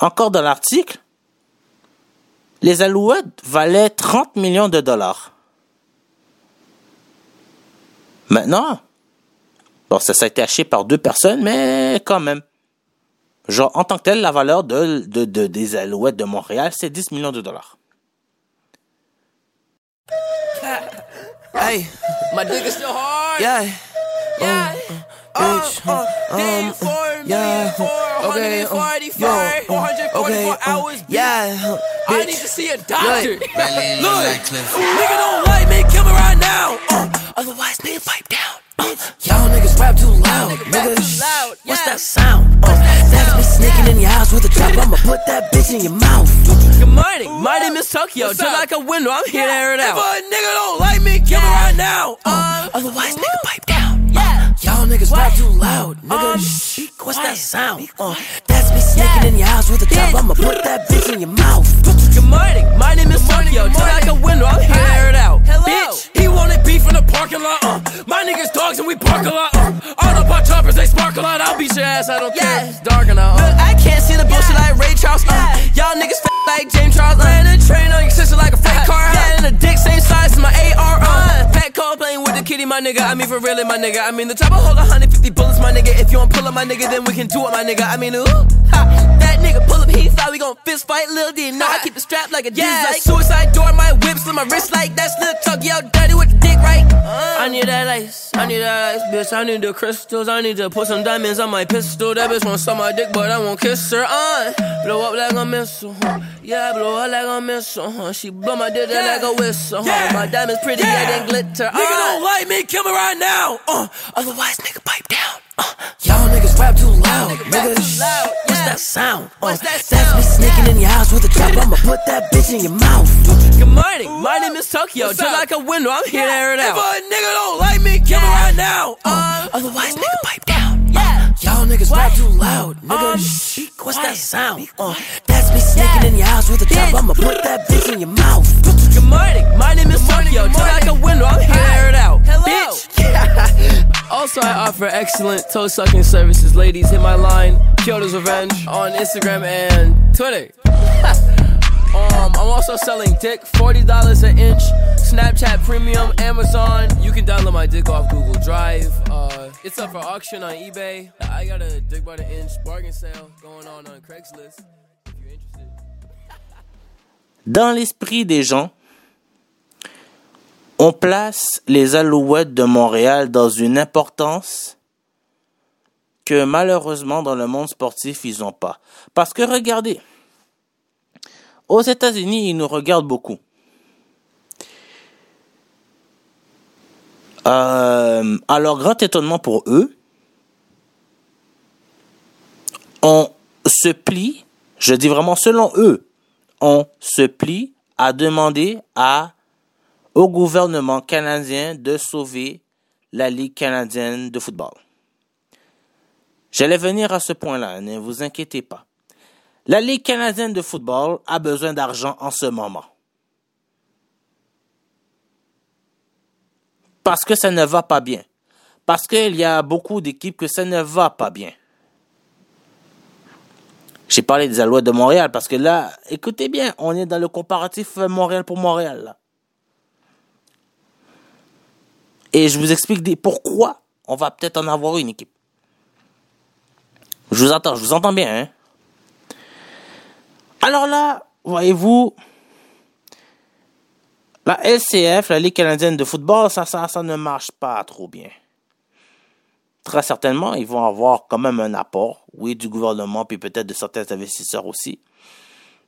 Encore dans l'article, les Alouettes valaient 30 millions de dollars. Maintenant, bon, ça, a été acheté par deux personnes, mais quand même. Genre, en tant que tel, la valeur de, de, de des Alouettes de Montréal, c'est 10 millions de dollars. Hey, my dick is still hard. Yeah. Yeah. Um, bitch. Um, yeah. Okay. Um, yo. Okay. Um, yeah. I need to see a doctor. Look, nigga don't like me, kill me right now. Uh, otherwise, nigga, pipe down. Uh, y'all niggas rap too loud, niggas. Loud. What's that sound? Uh, that's me sneaking in your house with a trap. I'ma put that bitch in your mouth. Good morning, my name is Tokyo. Just like a window, I'm here to air it out. If a nigga don't like me, kill me right now. Uh, otherwise, nigga, pipe down. Uh, y'all niggas rap too loud, niggas. What's that sound? Uh, that's me sneaking in your house with a trap. I'ma put that bitch in your mouth. Good morning, my name is Tokyo. Just like a window, I'm here it out. Bitch, he wanted beef in the parking lot. Uh, my niggas dogs and we park a lot. Uh, all the pot choppers, they spark a lot. I'll beat your ass, I don't care. It's dark enough. Uh. I can't see the bullshit like Ray Charles. Uh, y'all niggas f- like James Charles. Uh, and a train on your sister like a freight car. Yeah, and a dick same size as my AR. Uh, fat call playing with the kitty, my nigga. I mean, for real, my nigga. I mean, the top of 150 bullets, my nigga. If you don't pull up, my nigga, then we can do it, my nigga. I mean, ooh, ha, that nigga pull up, he thought we gon' fist fight, Lil D. No, I keep the strap like a yeah, like suicide door, my whip, slit my wrist like that's Lil Tuck, yo, dirty with the dick, right? Uh, I need that ice, I need that ice, bitch. I need the crystals, I need to put some diamonds on my pistol. That bitch wanna suck my dick, but I won't kiss her. Uh, blow up like a missile, huh? Yeah, blow up like a missile, huh? She blow my dick yeah. like a whistle, huh? Yeah. My diamonds pretty, yeah. than glitter. Nigga uh, don't like me, kill me right now. Uh, otherwise, nigga, pipe down. Uh, y'all niggas rap too loud, niggas. Loud, yeah. What's that sound? Uh, What's that sound? That's me sneaking in your house with a trap. I'ma put that bitch in your mouth. Good morning, my name is Tokyo. Just like a window, I'm here to air it out. If a nigga don't like me, kill me right now. Uh, otherwise, nigga, pipe down. Yeah. Y'all niggas rap too loud, niggas. What's that sound? Uh, that's me sneaking in your house with a trap. I'ma put that bitch in your mouth. Good morning, my name is Tokyo. Just like a window, I'm here to air it out. Hello. Bitch. Also, I offer excellent toe sucking services. Ladies, hit my line, Kyoto's Revenge, on Instagram and Twitter. um, I'm also selling dick, $40 an inch, Snapchat Premium, Amazon. You can download my dick off Google Drive. Uh, it's up for auction on eBay. I got a dick by the inch bargain sale going on on Craigslist. If you're interested. Dans l'esprit des gens, on place les Alouettes de Montréal dans une importance que malheureusement dans le monde sportif ils n'ont pas. Parce que regardez, aux États-Unis ils nous regardent beaucoup. Euh, leur grand étonnement pour eux, on se plie je dis vraiment selon eux, on se plie à demander à, au gouvernement canadien de sauver la Ligue canadienne de football. J'allais venir à ce point-là, ne vous inquiétez pas. La Ligue canadienne de football a besoin d'argent en ce moment. Parce que ça ne va pas bien. Parce qu'il y a beaucoup d'équipes que ça ne va pas bien. J'ai parlé des Alouettes de Montréal parce que là, écoutez bien, on est dans le comparatif Montréal pour Montréal. Et je vous explique pourquoi on va peut-être en avoir une équipe. Je vous entends, je vous entends bien. Hein? Alors là, voyez-vous, la LCF, la Ligue canadienne de football, ça, ça, ça ne marche pas trop bien très certainement, ils vont avoir quand même un apport, oui, du gouvernement, puis peut-être de certains investisseurs aussi.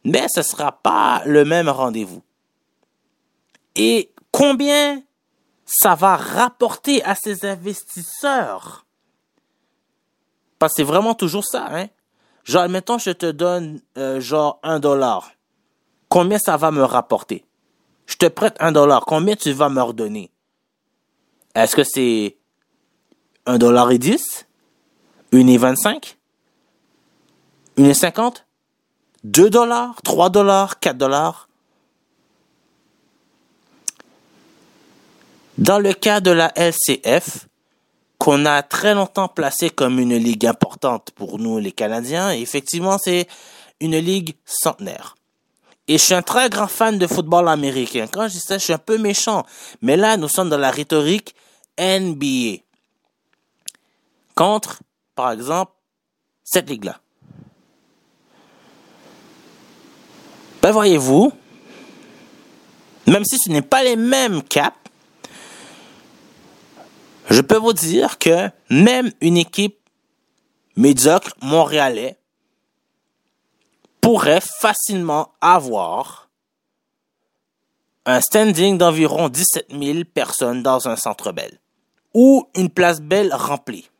Mais ce ne sera pas le même rendez-vous. Et combien ça va rapporter à ces investisseurs? Parce que c'est vraiment toujours ça, hein? Genre, admettons, je te donne euh, genre un dollar. Combien ça va me rapporter? Je te prête un dollar. Combien tu vas me redonner? Est-ce que c'est 1 dollar et 10, 1 et 25, 1 et 50, 2 dollars, 3 dollars, 4 dollars? Dans le cas de la LCF, qu'on a très longtemps placé comme une ligue importante pour nous les Canadiens, effectivement c'est une ligue centenaire. Et je suis un très grand fan de football américain. Quand je dis ça, je suis un peu méchant. Mais là, nous sommes dans la rhétorique NBA contre, par exemple, cette ligue-là. Ben voyez-vous, même si ce n'est pas les mêmes caps, je peux vous dire que même une équipe médiocre montréalais pourrait facilement avoir un standing d'environ 17 000 personnes dans un centre belle ou une place belle remplie.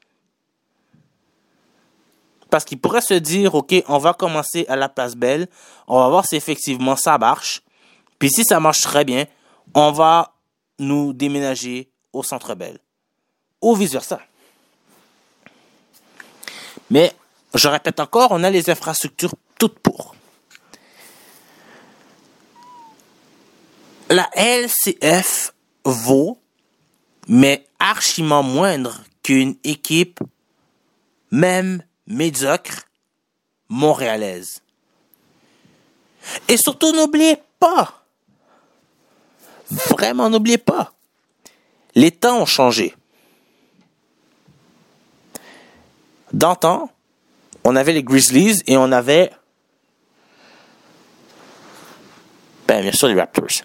Parce qu'il pourrait se dire, OK, on va commencer à la place Belle, on va voir si effectivement ça marche. Puis si ça marche très bien, on va nous déménager au Centre Belle. Ou vice-versa. Mais, je répète encore, on a les infrastructures toutes pour. La LCF vaut, mais archiment moindre qu'une équipe, même médiocre montréalaise. Et surtout, n'oubliez pas, vraiment n'oubliez pas, les temps ont changé. D'antan, on avait les Grizzlies et on avait, ben, bien sûr, les Raptors.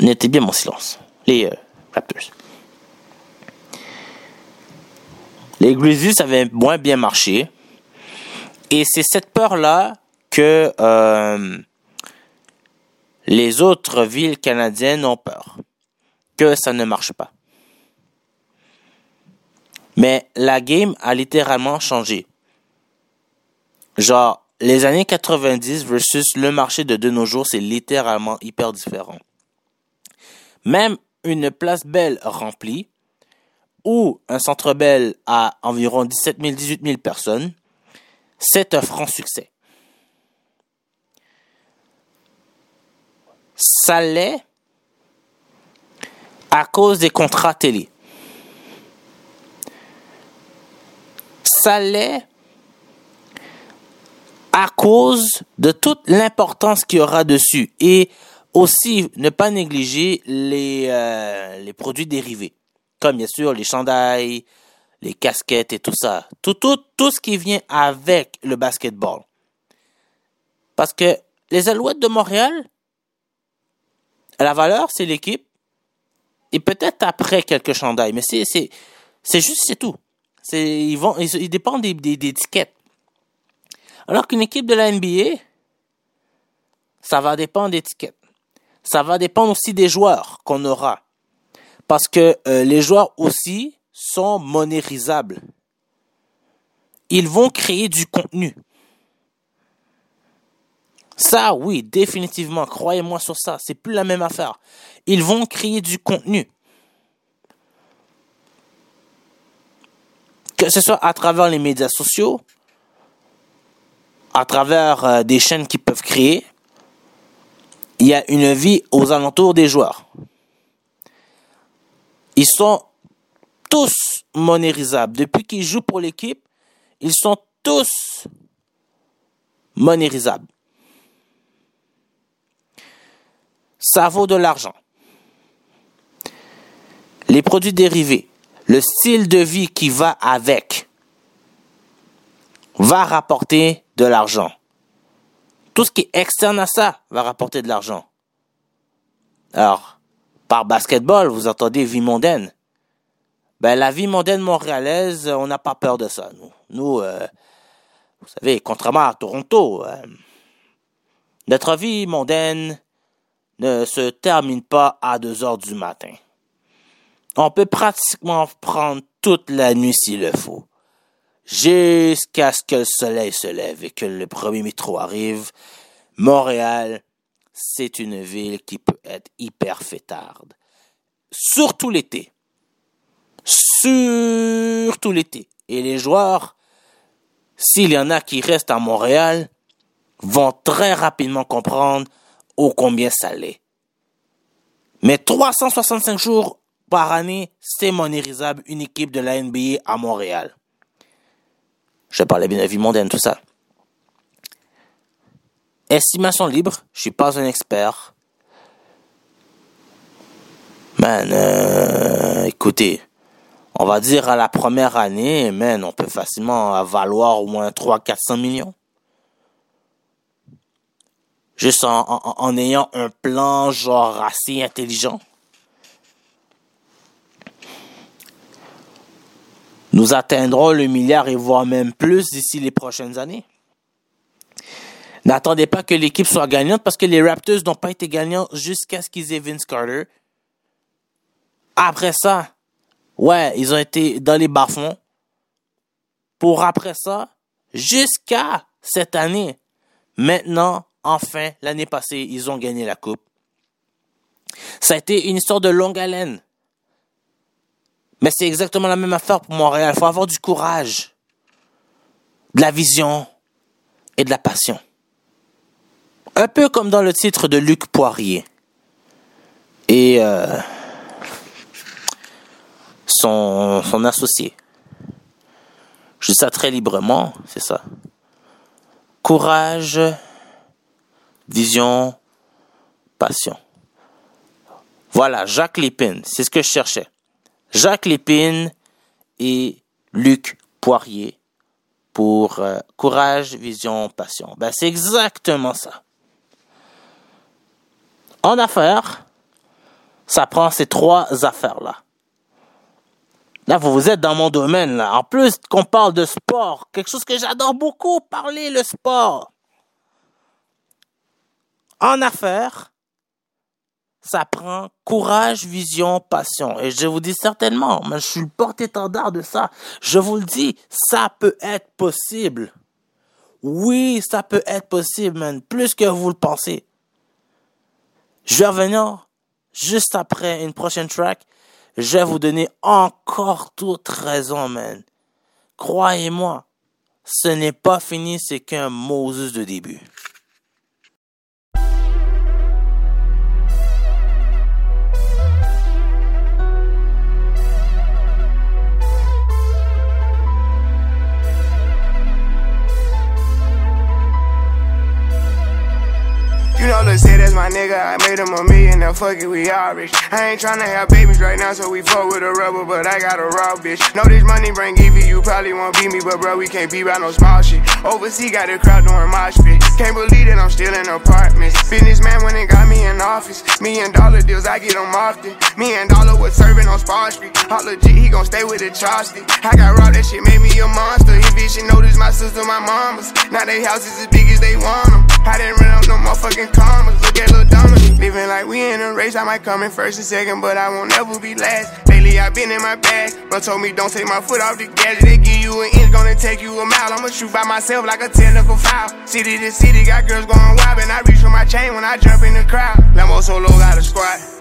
Notez bien mon silence. Les euh, Raptors. Les Grizzlies avaient moins bien marché. Et c'est cette peur-là que euh, les autres villes canadiennes ont peur. Que ça ne marche pas. Mais la game a littéralement changé. Genre, les années 90 versus le marché de, de nos jours, c'est littéralement hyper différent. Même une place belle remplie, ou un centre belle à environ 17 000, 18 000 personnes, c'est un franc succès. Ça l'est à cause des contrats télé. Ça l'est à cause de toute l'importance qu'il y aura dessus et aussi ne pas négliger les, euh, les produits dérivés comme bien sûr les chandails, les casquettes et tout ça. Tout, tout, tout ce qui vient avec le basketball. Parce que les Alouettes de Montréal, la valeur, c'est l'équipe. Et peut-être après quelques chandails. Mais c'est, juste, c'est tout. Ils vont, ils, dépendent des, étiquettes. Alors qu'une équipe de la NBA, ça va dépendre d'étiquettes. Ça va dépendre aussi des joueurs qu'on aura parce que euh, les joueurs aussi sont monérisables. ils vont créer du contenu. Ça, oui, définitivement, croyez-moi sur ça, c'est plus la même affaire. Ils vont créer du contenu. Que ce soit à travers les médias sociaux, à travers euh, des chaînes qu'ils peuvent créer, il y a une vie aux alentours des joueurs. Ils sont tous monérisables. Depuis qu'ils jouent pour l'équipe, ils sont tous monérisables. Ça vaut de l'argent. Les produits dérivés, le style de vie qui va avec, va rapporter de l'argent. Tout ce qui est externe à ça va rapporter de l'argent. Alors, par basketball, vous entendez vie mondaine. Ben, la vie mondaine montréalaise, on n'a pas peur de ça, nous. Nous, euh, vous savez, contrairement à Toronto, euh, notre vie mondaine ne se termine pas à 2 heures du matin. On peut pratiquement prendre toute la nuit s'il le faut. Jusqu'à ce que le soleil se lève et que le premier métro arrive. Montréal, c'est une ville qui peut être hyper fêtarde. Surtout l'été. Surtout l'été. Et les joueurs, s'il y en a qui restent à Montréal, vont très rapidement comprendre ô combien ça l'est. Mais 365 jours par année, c'est monérisable une équipe de la NBA à Montréal. Je parlais bien de vie mondaine, tout ça. Estimation libre, je suis pas un expert. Man, euh, écoutez, on va dire à la première année, man, on peut facilement valoir au moins 300-400 millions. Juste en, en, ayant un plan genre assez intelligent. Nous atteindrons le milliard et voire même plus d'ici les prochaines années. N'attendez pas que l'équipe soit gagnante parce que les Raptors n'ont pas été gagnants jusqu'à ce qu'ils aient Vince Carter. Après ça, ouais, ils ont été dans les bas-fonds. Pour après ça, jusqu'à cette année. Maintenant, enfin, l'année passée, ils ont gagné la coupe. Ça a été une histoire de longue haleine. Mais c'est exactement la même affaire pour Montréal. Il faut avoir du courage, de la vision et de la passion. Un peu comme dans le titre de Luc Poirier. Et euh, son, son associé. Je dis ça très librement, c'est ça. Courage, vision, passion. Voilà, Jacques Lépine, c'est ce que je cherchais. Jacques Lépine et Luc Poirier pour euh, Courage, Vision, Passion. Ben, c'est exactement ça. En affaires, ça prend ces trois affaires-là. Là, vous vous êtes dans mon domaine, là. En plus qu'on parle de sport, quelque chose que j'adore beaucoup, parler le sport. En affaires, ça prend courage, vision, passion. Et je vous dis certainement, mais je suis le porte-étendard de ça. Je vous le dis, ça peut être possible. Oui, ça peut être possible, man. Plus que vous le pensez. Je vais revenir juste après une prochaine track. Je vais vous donner encore toute raison, man. Croyez-moi, ce n'est pas fini, c'est qu'un Moses de début. Let's say that's my nigga. I made him a million, now fuck it, we all rich. I ain't tryna have babies right now, so we fuck with a rubber, but I got a raw bitch. Know this money bring Evie, you probably won't beat me, but bro, we can't be about no small shit. Overseas got a crowd doing my shit. Can't believe that I'm still in apartments. Businessman went and got me in office. Me and dollar deals, I get them often. Me and dollar was serving on Spar Street. Hot legit, he gon' stay with the chopstick. I got raw, that shit made me a monster. Bitch, she noticed my sister, my mamas. Now they houses as big as they want them. I didn't run up no motherfucking commas. Look at Lil Dominic. Living like we in a race, I might come in first and second, but I won't ever be last. Lately I been in my bag, but told me don't take my foot off the gas. They give you an inch, gonna take you a mile. I'ma shoot by myself like a technical foul. City to city, got girls going wild, and I reach for my chain when I jump in the crowd. Lambo solo got a squad.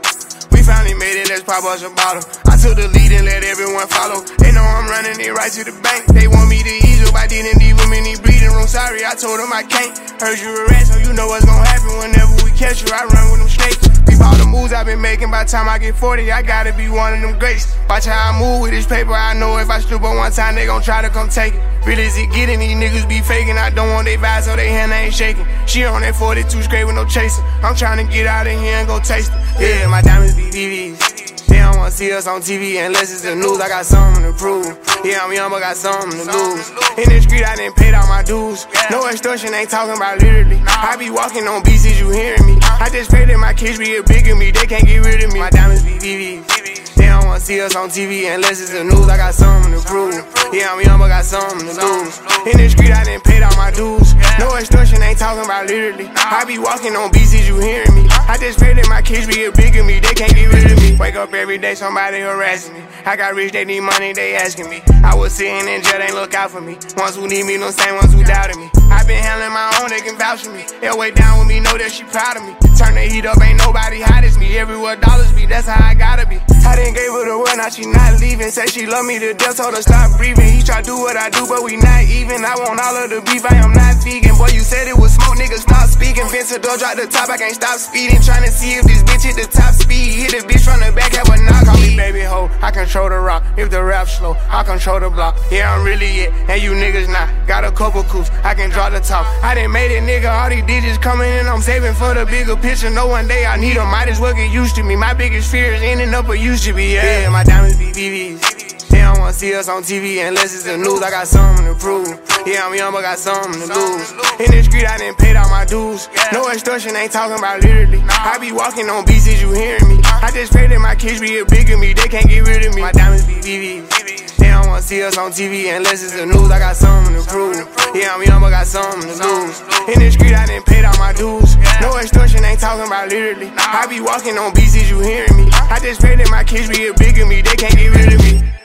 We finally made it, let's pop us a bottle. I took the lead and let everyone follow. They know I'm running it right to the bank. They want me to ease up, I didn't leave them in the bleeding room. Sorry, I told them I can't. Heard you a rat, so you know what's gonna happen whenever we catch you. I run with them snakes. Peep all the moves I've been making. By the time I get 40, I gotta be one of them greats. Watch how I move with this paper. I know if I slip on one time, they gon' try to come take it. Real as it getting, these niggas be faking. I don't want they vibes, so they hand ain't shaking. She on that 42 straight with no chaser. I'm trying to get out of here and go taste it. Yeah, my diamonds VVs. They don't wanna see us on TV unless it's the news. I got something to prove. Yeah, I'm young, but got something to lose. In the street, I didn't pay all my dues. No extortion, ain't talking about literally. I be walking on is you hearing me? I just pray that my kids be a bigger me. They can't get rid of me. My diamonds be VVs. They don't wanna see us on TV unless it's the news. I got something to prove. Yeah, I'm young, but got something to lose. In the street, I didn't pay all my dues. No extortion, ain't talking about literally. I be walking on is you hearing me? I just pray that my kids be a bigger me. They can't get rid of me. Wake up every day, somebody harassing me. I got rich, they need money, they asking me. I was sitting in jail, they look out for me. Ones who need me, no same ones who doubted me. I been handling my own, they can vouch for me. They'll down with me, know that she proud of me. Turn the heat up, ain't nobody hot as me. Everywhere dollars be, that's how I gotta be. I didn't gave her the word, now she not leaving. Say she love me to death, told her stop breathing. He try do what I do, but we not even. I want all of the beef, I am not vegan. Boy, you said it was smoke, nigga, stop speaking. Vincent door drop the top, I can't stop speeding. Trying to see if this bitch hit the top speed. Hit the bitch from the back, have a knock. Call me baby hoe, I control the rock. If the rap slow, I control the block. Yeah, I'm really it, and you niggas not. Got a couple coups, I can draw the top. I done made it, nigga, all these digits coming in. I'm saving for the bigger picture. No one day I need them, might as well get used to me. My biggest fear is ending up a used to be. Yeah, yeah my diamonds be VVs. They don't wanna see us on TV unless it's the news. I got something to prove. Yeah, I'm young, but got something to lose. In the street, I didn't pay all my dues. No extortion, ain't talking about literally. I be walking on beats, is you hearing me? I just pray that my kids be a bigger me. They can't get rid of me. My diamonds be VVs. They don't wanna see us on TV unless it's the news. I got something to prove. Yeah, I'm young, but got something to lose. In the street, I didn't pay all my dues. No extortion, ain't talking about literally. I be walking on beats, is you hearing me? I just pray that my kids be a bigger me. They can't get rid of me.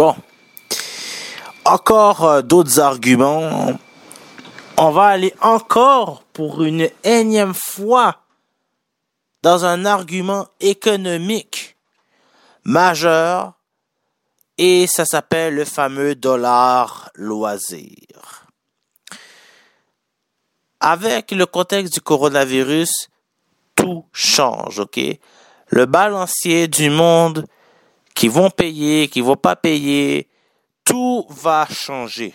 Bon. Encore euh, d'autres arguments. On va aller encore pour une énième fois dans un argument économique majeur et ça s'appelle le fameux dollar loisir. Avec le contexte du coronavirus, tout change, ok? Le balancier du monde qui vont payer, qui vont pas payer, tout va changer.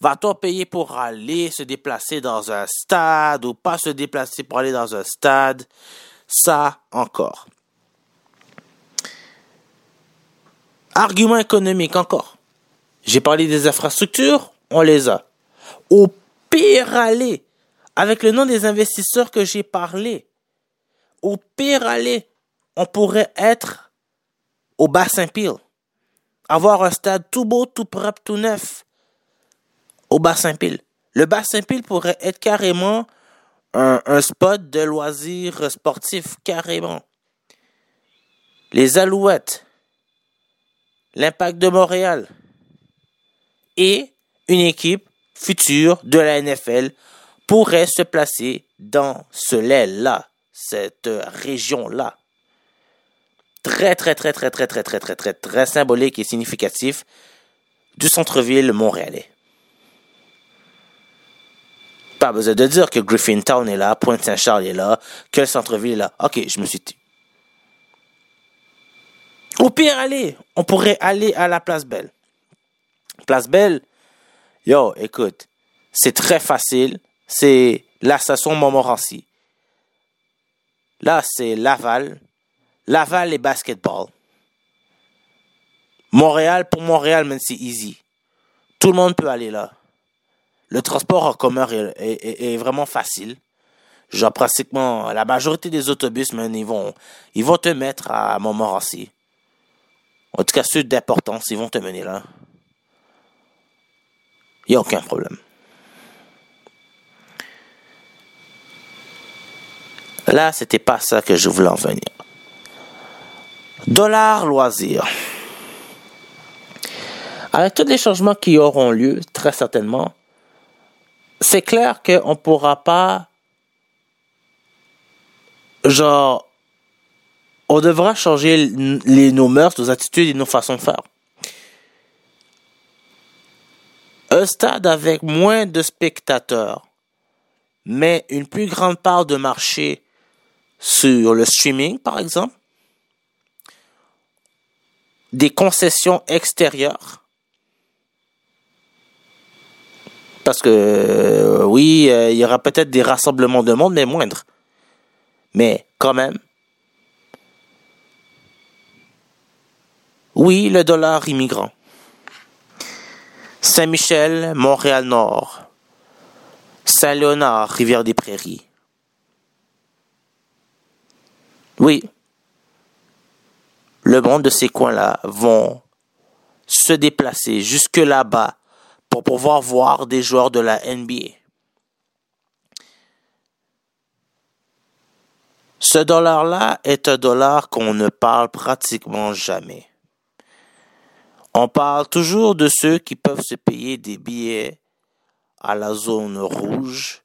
Va-t-on payer pour aller se déplacer dans un stade ou pas se déplacer pour aller dans un stade? Ça encore. Argument économique encore. J'ai parlé des infrastructures, on les a. Au pire aller, avec le nom des investisseurs que j'ai parlé, au pire aller, on pourrait être au Bas-Saint-Pile. Avoir un stade tout beau, tout propre, tout neuf au Bas-Saint-Pile. Le Bas-Saint-Pile pourrait être carrément un, spot de loisirs sportifs, carrément. Les Alouettes, l'Impact de Montréal et une équipe future de la NFL pourrait se placer dans ce lait-là, cette région-là. Très, très, très, très, très, très, très, très, très, très symbolique et significatif du centre-ville montréalais. Pas besoin de dire que Griffintown est là, Pointe-Saint-Charles est là, que le centre-ville est là. Ok, je me suis dit. Au pire, allez, on pourrait aller à la Place Belle. Place Belle, yo, écoute, c'est très facile. C'est la station Montmorency. Là, c'est Laval. Laval et basketball. Montréal, pour Montréal, c'est easy. Tout le monde peut aller là. Le transport en commun est, vraiment facile. Genre, pratiquement, la majorité des autobus, ils vont, ils vont te mettre à Montmorency. En tout cas, ceux d'importance, ils vont te mener là. Il n'y a aucun problème. Là, c'était pas ça que je voulais en venir. Dollar loisir. Avec tous les changements qui auront lieu, très certainement, c'est clair qu'on ne pourra pas, genre, on devra changer les, nos mœurs, nos attitudes et nos façons de faire. Un stade avec moins de spectateurs, mais une plus grande part de marché sur le streaming, par exemple, des concessions extérieures. Parce que euh, oui, euh, il y aura peut-être des rassemblements de monde, mais moindres. Mais quand même. Oui, le dollar immigrant. Saint-Michel, Montréal-Nord. Saint-Léonard, Rivière-des-Prairies. Oui. Le monde de ces coins-là vont se déplacer jusque là-bas pour pouvoir voir des joueurs de la NBA. Ce dollar-là est un dollar qu'on ne parle pratiquement jamais. On parle toujours de ceux qui peuvent se payer des billets à la zone rouge,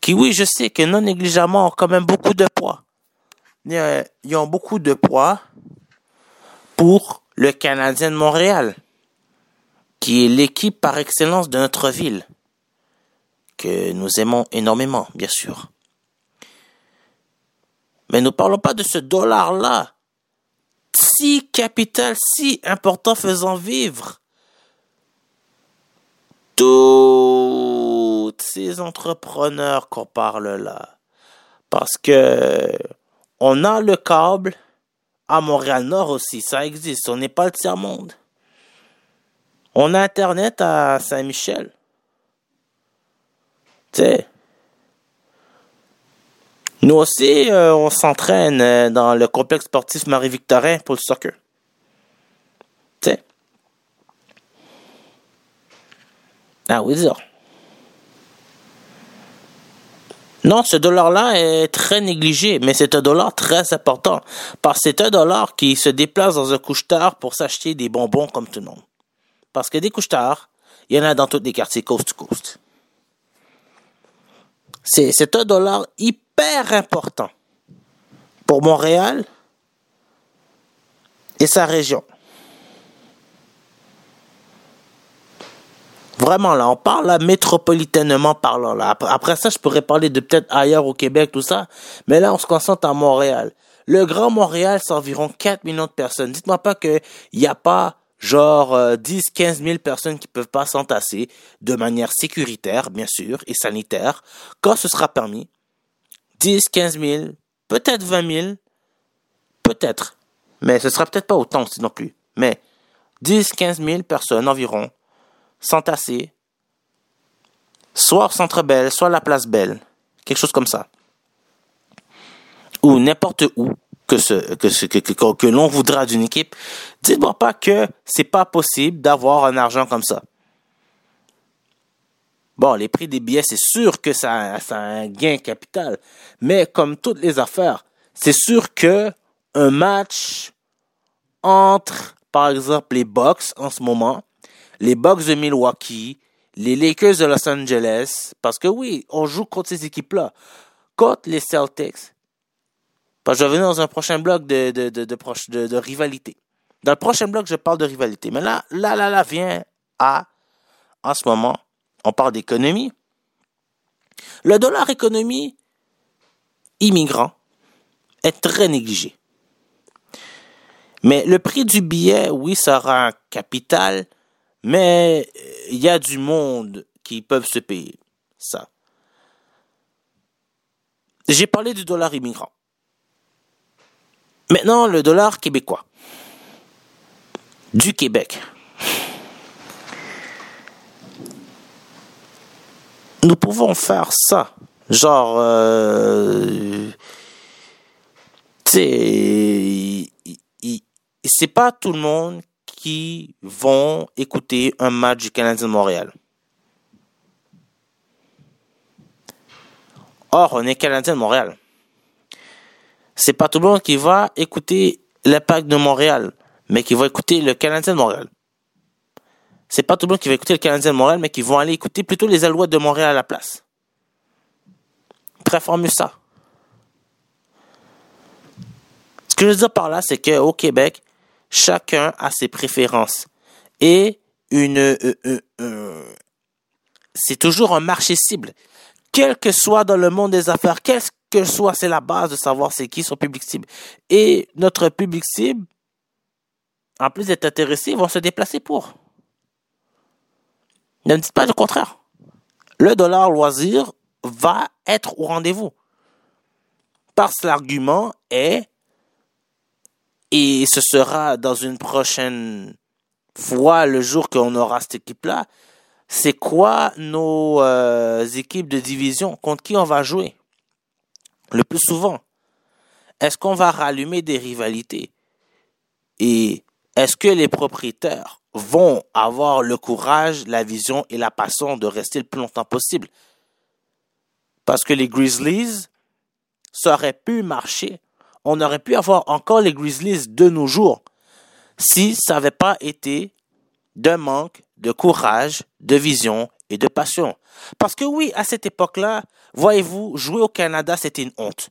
qui oui, je sais que non négligemment ont quand même beaucoup de poids ils ont beaucoup de poids pour le Canadien de Montréal, qui est l'équipe par excellence de notre ville, que nous aimons énormément, bien sûr. Mais ne parlons pas de ce dollar-là, si capital, si important faisant vivre tous ces entrepreneurs qu'on parle là. Parce que on a le câble à Montréal-Nord aussi, ça existe. On n'est pas le tiers-monde. On a Internet à Saint-Michel. Tu. Nous aussi, euh, on s'entraîne euh, dans le complexe sportif Marie-Victorin pour le soccer. Tu. Ah oui, ça. Non, ce dollar-là est très négligé, mais c'est un dollar très important, parce que c'est un dollar qui se déplace dans un couche-tard pour s'acheter des bonbons comme tout le monde. Parce que des couche-tards, il y en a dans tous les quartiers coast to coast. C'est un dollar hyper important pour Montréal et sa région. Vraiment, là, on parle là, métropolitainement parlant. Là. Après, ça, je pourrais parler de peut-être ailleurs au Québec, tout ça. Mais là, on se concentre à Montréal. Le Grand Montréal, c'est environ 4 millions de personnes. Dites-moi pas qu'il n'y a pas genre 10, 15 000 personnes qui peuvent pas s'entasser de manière sécuritaire, bien sûr, et sanitaire, quand ce sera permis. 10, 15 000, peut-être 20 000, peut-être. Mais ce sera peut-être pas autant non plus. Mais 10, 15 000 personnes environ s'entasser, soit au Centre Belle, soit à la Place Belle, quelque chose comme ça, ou n'importe où que ce l'on voudra d'une équipe, dites-moi pas que c'est pas possible d'avoir un argent comme ça. Bon, les prix des billets, c'est sûr que ça, ça a un gain capital, mais comme toutes les affaires, c'est sûr que un match entre, par exemple, les Bucks en ce moment les Bucks de Milwaukee, les Lakers de Los Angeles, parce que oui, on joue contre ces équipes-là, contre les Celtics. Parce que je vais venir dans un prochain bloc de, de, de, de, rivalité. Dans le prochain bloc, je parle de rivalité. Mais là, là, là, là, vient à, en ce moment, on parle d'économie. Le dollar économie immigrant est très négligé. Mais le prix du billet, oui, ça aura un capital, mais il y a du monde qui peuvent se payer ça. J'ai parlé du dollar immigrant. Maintenant, le dollar québécois. Du Québec. Nous pouvons faire ça. Genre, euh, c'est pas tout le monde qui vont écouter un match du Canadien de Montréal. Or, on est Canadien de Montréal. C'est pas tout le monde qui va écouter l'impact de Montréal, mais qui va écouter le Canadien de Montréal. C'est pas tout le monde qui va écouter le Canadien de Montréal, mais qui vont aller écouter plutôt les Alouettes de Montréal à la place. Très formule ça. Ce que je veux dire par là, c'est qu'au Québec, chacun a ses préférences. Et une, euh, euh, euh, c'est toujours un marché cible. Quel que soit dans le monde des affaires, quel que soit, c'est la base de savoir c'est qui son public cible. Et notre public cible, en plus d'être intéressé, vont se déplacer pour. Ne dites pas le contraire. Le dollar loisir va être au rendez-vous. Parce que l'argument est, et ce sera dans une prochaine fois le jour qu'on aura cette équipe-là, c'est quoi nos euh, équipes de division? Contre qui on va jouer? Le plus souvent. Est-ce qu'on va rallumer des rivalités? Et est-ce que les propriétaires vont avoir le courage, la vision et la passion de rester le plus longtemps possible? Parce que les Grizzlies, ça aurait pu marcher. On aurait pu avoir encore les Grizzlies de nos jours si ça n'avait pas été d'un manque de courage, de vision et de passion. Parce que oui, à cette époque-là, voyez-vous, jouer au Canada, c'était une honte.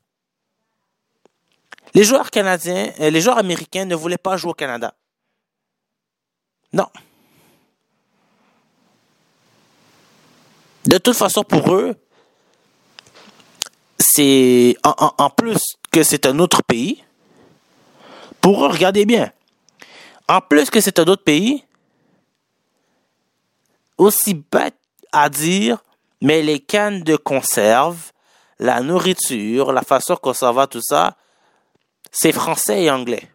Les joueurs canadiens, euh, les joueurs américains ne voulaient pas jouer au Canada. Non. De toute façon, pour eux, c'est en, plus que c'est un autre pays. Pour eux, regardez bien. En plus que c'est un autre pays, aussi bête à dire, mais les cannes de conserve, la nourriture, la façon qu'on s'en va, tout ça, c'est français et anglais.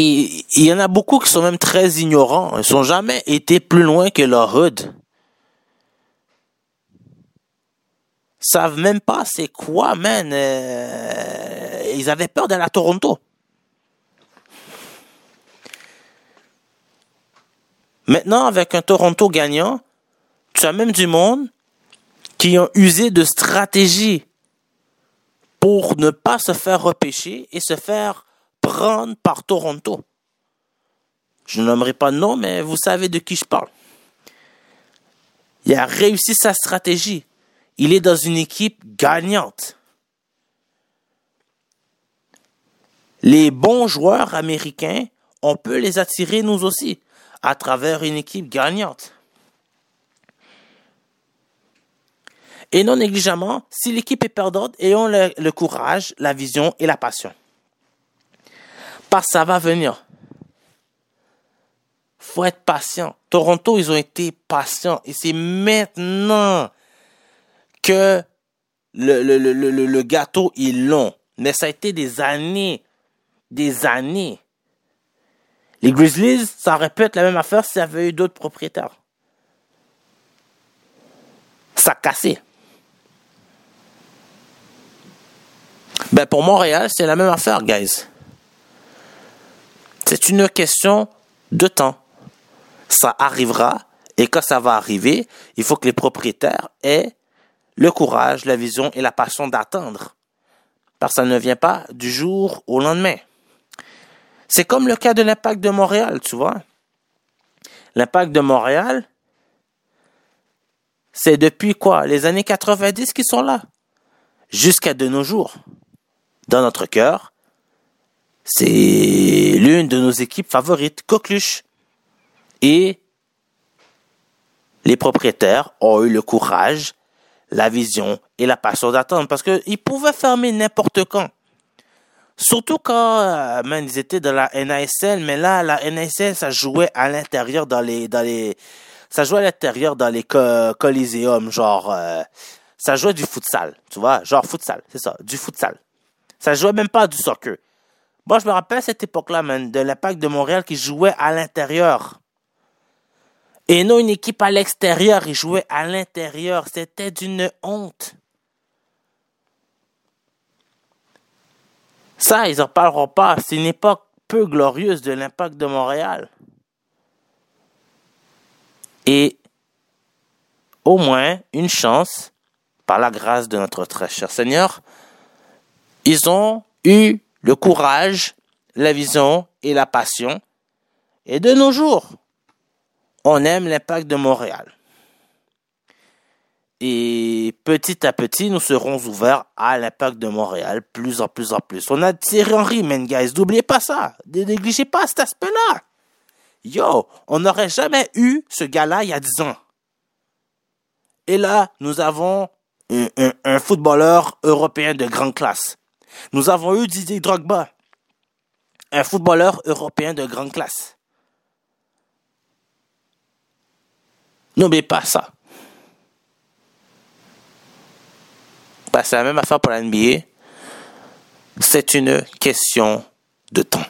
Il y en a beaucoup qui sont même très ignorants. Ils n'ont jamais été plus loin que leur hood. savent même pas c'est quoi, man. Euh, ils avaient peur d'aller à Toronto. Maintenant, avec un Toronto gagnant, tu as même du monde qui ont usé de stratégies pour ne pas se faire repêcher et se faire prendre par Toronto. Je nommerai pas de nom, mais vous savez de qui je parle. Il a réussi sa stratégie. Il est dans une équipe gagnante. Les bons joueurs américains, on peut les attirer nous aussi à travers une équipe gagnante. Et non négligemment, si l'équipe est perdante, ayons le, le, courage, la vision et la passion. Que ça va venir. Faut être patient. Toronto, ils ont été patients. Et c'est maintenant que le, le, gâteau est long. Mais ça a été des années. Des années. Les Grizzlies, ça aurait pu être la même affaire s'il y avait eu d'autres propriétaires. Ça cassé. Ben pour Montréal, c'est la même affaire, guys. C'est une question de temps. Ça arrivera, et quand ça va arriver, il faut que les propriétaires aient le courage, la vision et la passion d'attendre. Parce que ça ne vient pas du jour au lendemain. C'est comme le cas de l'impact de Montréal, tu vois. L'impact de Montréal, c'est depuis quoi? Les années 90 qui sont là. Jusqu'à de nos jours. Dans notre cœur, c'est l'une de nos équipes favorites, Coqueluche. Et les propriétaires ont eu le courage, la vision et la passion d'attendre parce qu'ils pouvaient fermer n'importe quand. Surtout quand euh, ils étaient dans la NASL, mais là, la NASL, ça jouait à l'intérieur dans les, dans les, ça jouait à l'intérieur dans les genre, euh, ça jouait du futsal, tu vois, genre futsal, c'est ça, du futsal. Ça jouait même pas du soccer. Moi, je me rappelle cette époque-là, man, de l'impact de Montréal qui jouait à l'intérieur. Et non une équipe à l'extérieur, ils jouaient à l'intérieur. C'était d'une honte. Ça, ils n'en parleront pas. C'est une époque peu glorieuse de l'impact de Montréal. Et au moins une chance, par la grâce de notre très cher Seigneur, ils ont eu le courage, la vision et la passion. Et de nos jours, on aime l'impact de Montréal. Et petit à petit, nous serons ouverts à l'impact de Montréal, plus en plus en plus. On a Thierry Henry, man, guys. N'oubliez pas ça. Ne négligez pas cet aspect-là. Yo, on n'aurait jamais eu ce gars-là il y a 10 ans. Et là, nous avons un, un- un footballeur européen de grande classe. Nous avons eu Didier Drogba, un footballeur européen de grande classe. N'oubliez pas ça. Bah, c'est la même affaire pour la NBA. C'est une question de temps.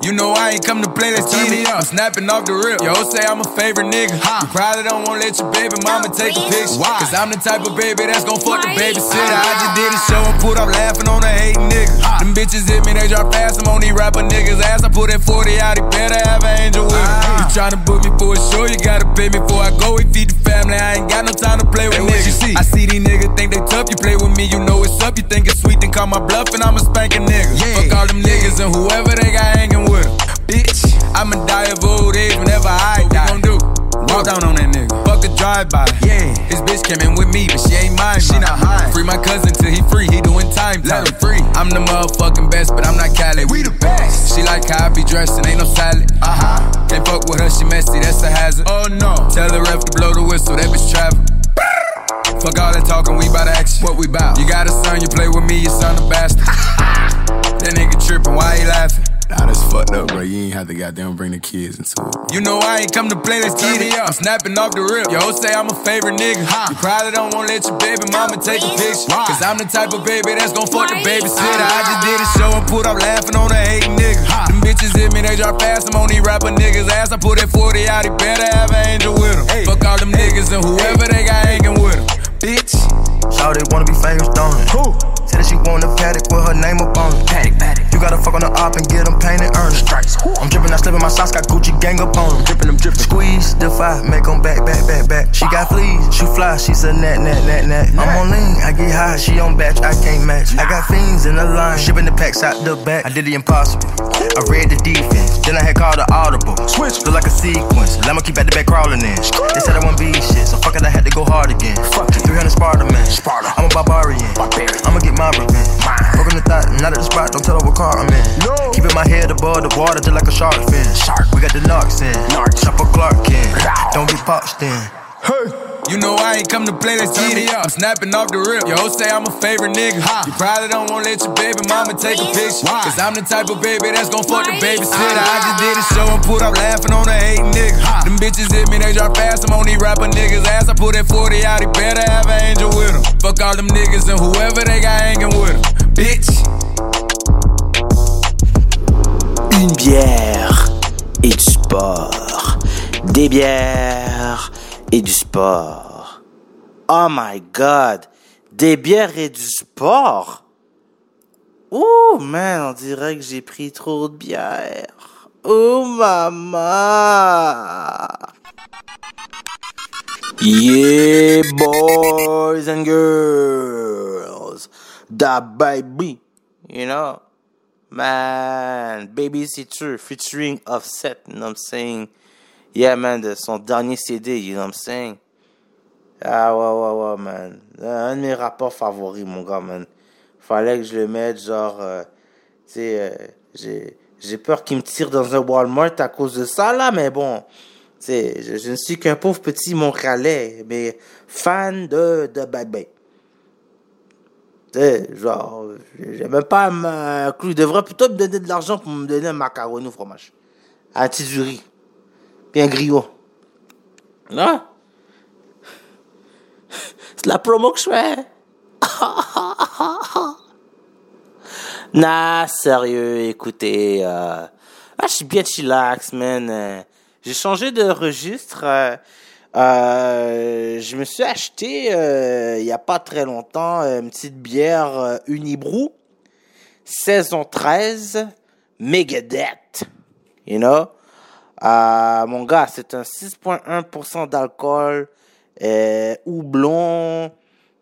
You know I ain't come to play, let's turn me up. I'm snapping off the rip. Yo, say I'm a favorite nigga. You probably don't wanna let your baby mama take a picture. Why? Cause I'm the type of baby that's gon' fuck the babysitter. I just did a show put up laughing on a hating nigga. Them bitches hit me, they drop fast. I'm on these rapper niggas' ass. I put that 40 out, he better have an angel with him. Ah. You tryna book me for a show, you gotta pay me before I go. We feed the family, I ain't got no time to play with niggas. You see? I see these niggas think they tough, you play with me, you know it's up. You think it's sweet, then call my bluff, and I'ma spank a nigga. Fuck all them niggas and whoever they got hanging with 'em. Bitch, I'ma die of old age whenever I die. What we gon' do? Walk down on that nigga. Fuck a drive-by. Yeah. His bitch came in with me, but she ain't mine. She not high. Free my cousin till he free. He doing time. Let him free. I'm the motherfucking best, but I'm not Cali. We the best. She like how I be dressed and ain't no salad. Uh huh. Can't fuck with her, she messy. That's a hazard. Oh no. Tell the ref to blow the whistle. That bitch travel. Fuck all that talking, we bout action. What we bout? You got a son, you play with me, your son a bastard. that nigga trippin', why he laughing? Nah, that's fucked up, bro. You ain't have to goddamn bring the kids into it. You know I ain't come to play, let's get it up. I'm snapping off the rip. Yo, say I'm a favorite nigga. You probably don't wanna let your baby mama take a picture. Cause I'm the type of baby that's gon' fuck the babysitter. I just did a ah. show and put up laughing on a hating nigga. Them bitches hit me, they drop fast. I'm on these rapper niggas' ass. I put that 40 out, he better have an angel with him. Fuck all them niggas and whoever they got hanging with him. Bitch. Shawty wanna be famous, don't it? Who? Said that she want a paddock with her name up on it. Paddock, paddock. You gotta fuck on the op and get them painted, earn it. Stripes. I'm dripping, I slipping my socks, got Gucci gang up on them. Dripping them, dripping. Squeeze, defy, make them back, back, back, back. She got fleas, she fly, she's a nat, nat, nat, nat. I'm on lean, I get high, she on batch, I can't match. I got fiends in the line, shipping the packs out the back. I did the impossible. I read the defense, then I had called the audible. Switch, feel like a sequence. Let me keep at the back crawling in. They said I won't be shit, so fuck it, I had to go hard again. Fuck it, 300 Sparta man. Sparta. I'm a barbarian. barbarian. I'ma get my revenge. Broken the thought, not at the spot, don't tell her what car I'm in. No. Keeping my head above the water just like a shark fin. Shark. We got the narcs in. Chopper Clark in. Don't get boxed in. Hey. You know I ain't come to play, let's get it up. I'm snapping off the rip. Yo, say I'm a favorite nigga. You probably don't wanna let your baby mama take a picture. Cause I'm the type of baby that's gon' fuck the babysitter. I just did a ah. show and put up laughing on a hating nigga. Them bitches hit me, they drop fast. I'm on these rapper niggas' ass. I put that 40 out, he better have an angel with him. Fuck all them niggas and whoever they got hanging with him. Bitch. Une bière et du sport. Des bières et du sport. Oh my god. Des bières et du sport? Ouh, man, on dirait que j'ai pris trop de bière. Oh, maman. Yeah, boys and girls. Da baby. You know? Man, Babysitter featuring Offset, you know I'm saying? Yeah, man, de son dernier CD, you know what I'm saying? Ah, ouais, ouais, ouais, man. Un de mes rapports favoris, mon gars, man. Fallait que je le mette, genre, euh, tu sais, euh, j'ai, peur qu'il me tire dans un Walmart à cause de ça, là, mais bon, tu sais, je, ne suis qu'un pauvre petit Montréalais, mais fan de, de Bad Bay. Tu sais, genre, j'ai même pas un clou. Il devrait plutôt me donner de l'argent pour me donner un macaroni au fromage. Un petit. Puis un griot. Non? C'est la promo que je fais. nah, sérieux, écoutez. Euh, ah, je suis bien chillax, man. J'ai changé de registre. euh, euh, je me suis acheté euh, il y a pas très longtemps une petite bière euh, Unibrou saison 13 Megadeth you know? Ah, mon gars, c'est un 6,1% d'alcool, euh, houblon,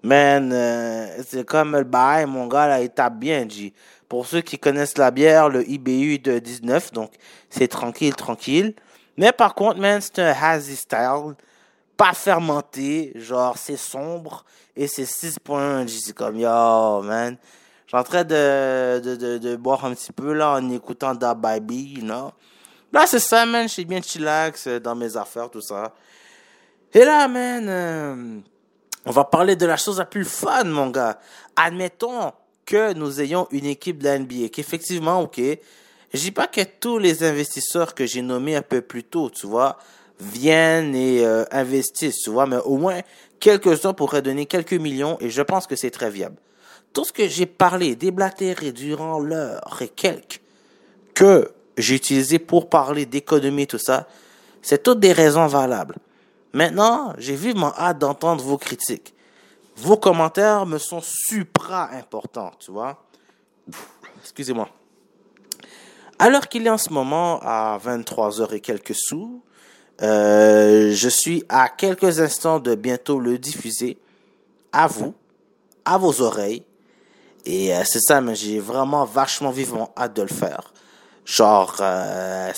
man, euh, c'est comme le bail, mon gars, là, il tape bien, G. Pour ceux qui connaissent la bière, le IBU de 19, donc c'est tranquille, tranquille. Mais par contre, man, c'est un hazy style, pas fermenté, genre c'est sombre et c'est 6.1. C'est comme yo, man. Je suis en train de, de, de, de, boire un petit peu là en écoutant Da Baby, you know. Là, c'est ça, man. Je suis bien chillax euh, dans mes affaires, tout ça. Et là, man, euh, on va parler de la chose la plus fun, mon gars. Admettons que nous ayons une équipe de la NBA, qu'effectivement, ok, je dis pas que tous les investisseurs que j'ai nommés un peu plus tôt, tu vois, viennent et euh, investissent, tu vois, mais au moins quelques-uns pourraient donner quelques millions et je pense que c'est très viable. Tout ce que j'ai parlé, déblatéré durant l'heure et quelques que j'ai utilisé pour parler d'économie, tout ça, c'est toutes des raisons valables. Maintenant, j'ai vivement hâte d'entendre vos critiques. Vos commentaires me sont supra importants, tu vois. Excusez-moi. Alors qu'il est en ce moment à 23h et quelques sous, euh, je suis à quelques instants de bientôt le diffuser à vous, à vos oreilles. Et euh, c'est ça, mais j'ai vraiment vachement vivement hâte de le faire. Genre, euh,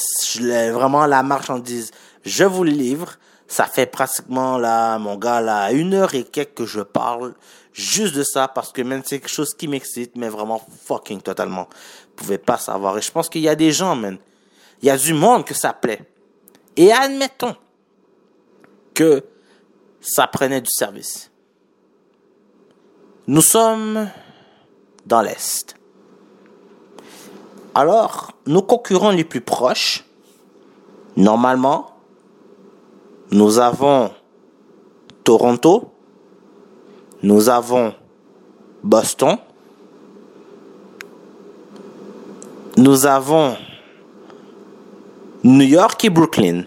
vraiment la marchandise, je vous le livre. Ça fait pratiquement là, mon gars, là, une heure et quelques que je parle juste de ça parce que même c'est quelque chose qui m'excite, mais vraiment fucking totalement. Vous pouvez pas savoir. Et je pense qu'il y a des gens, man. Il y a du monde que ça plaît. Et admettons que ça prenait du service. Nous sommes dans l'Est. Alors, nos concurrents les plus proches, normalement, nous avons Toronto, nous avons Boston, nous avons New York et Brooklyn.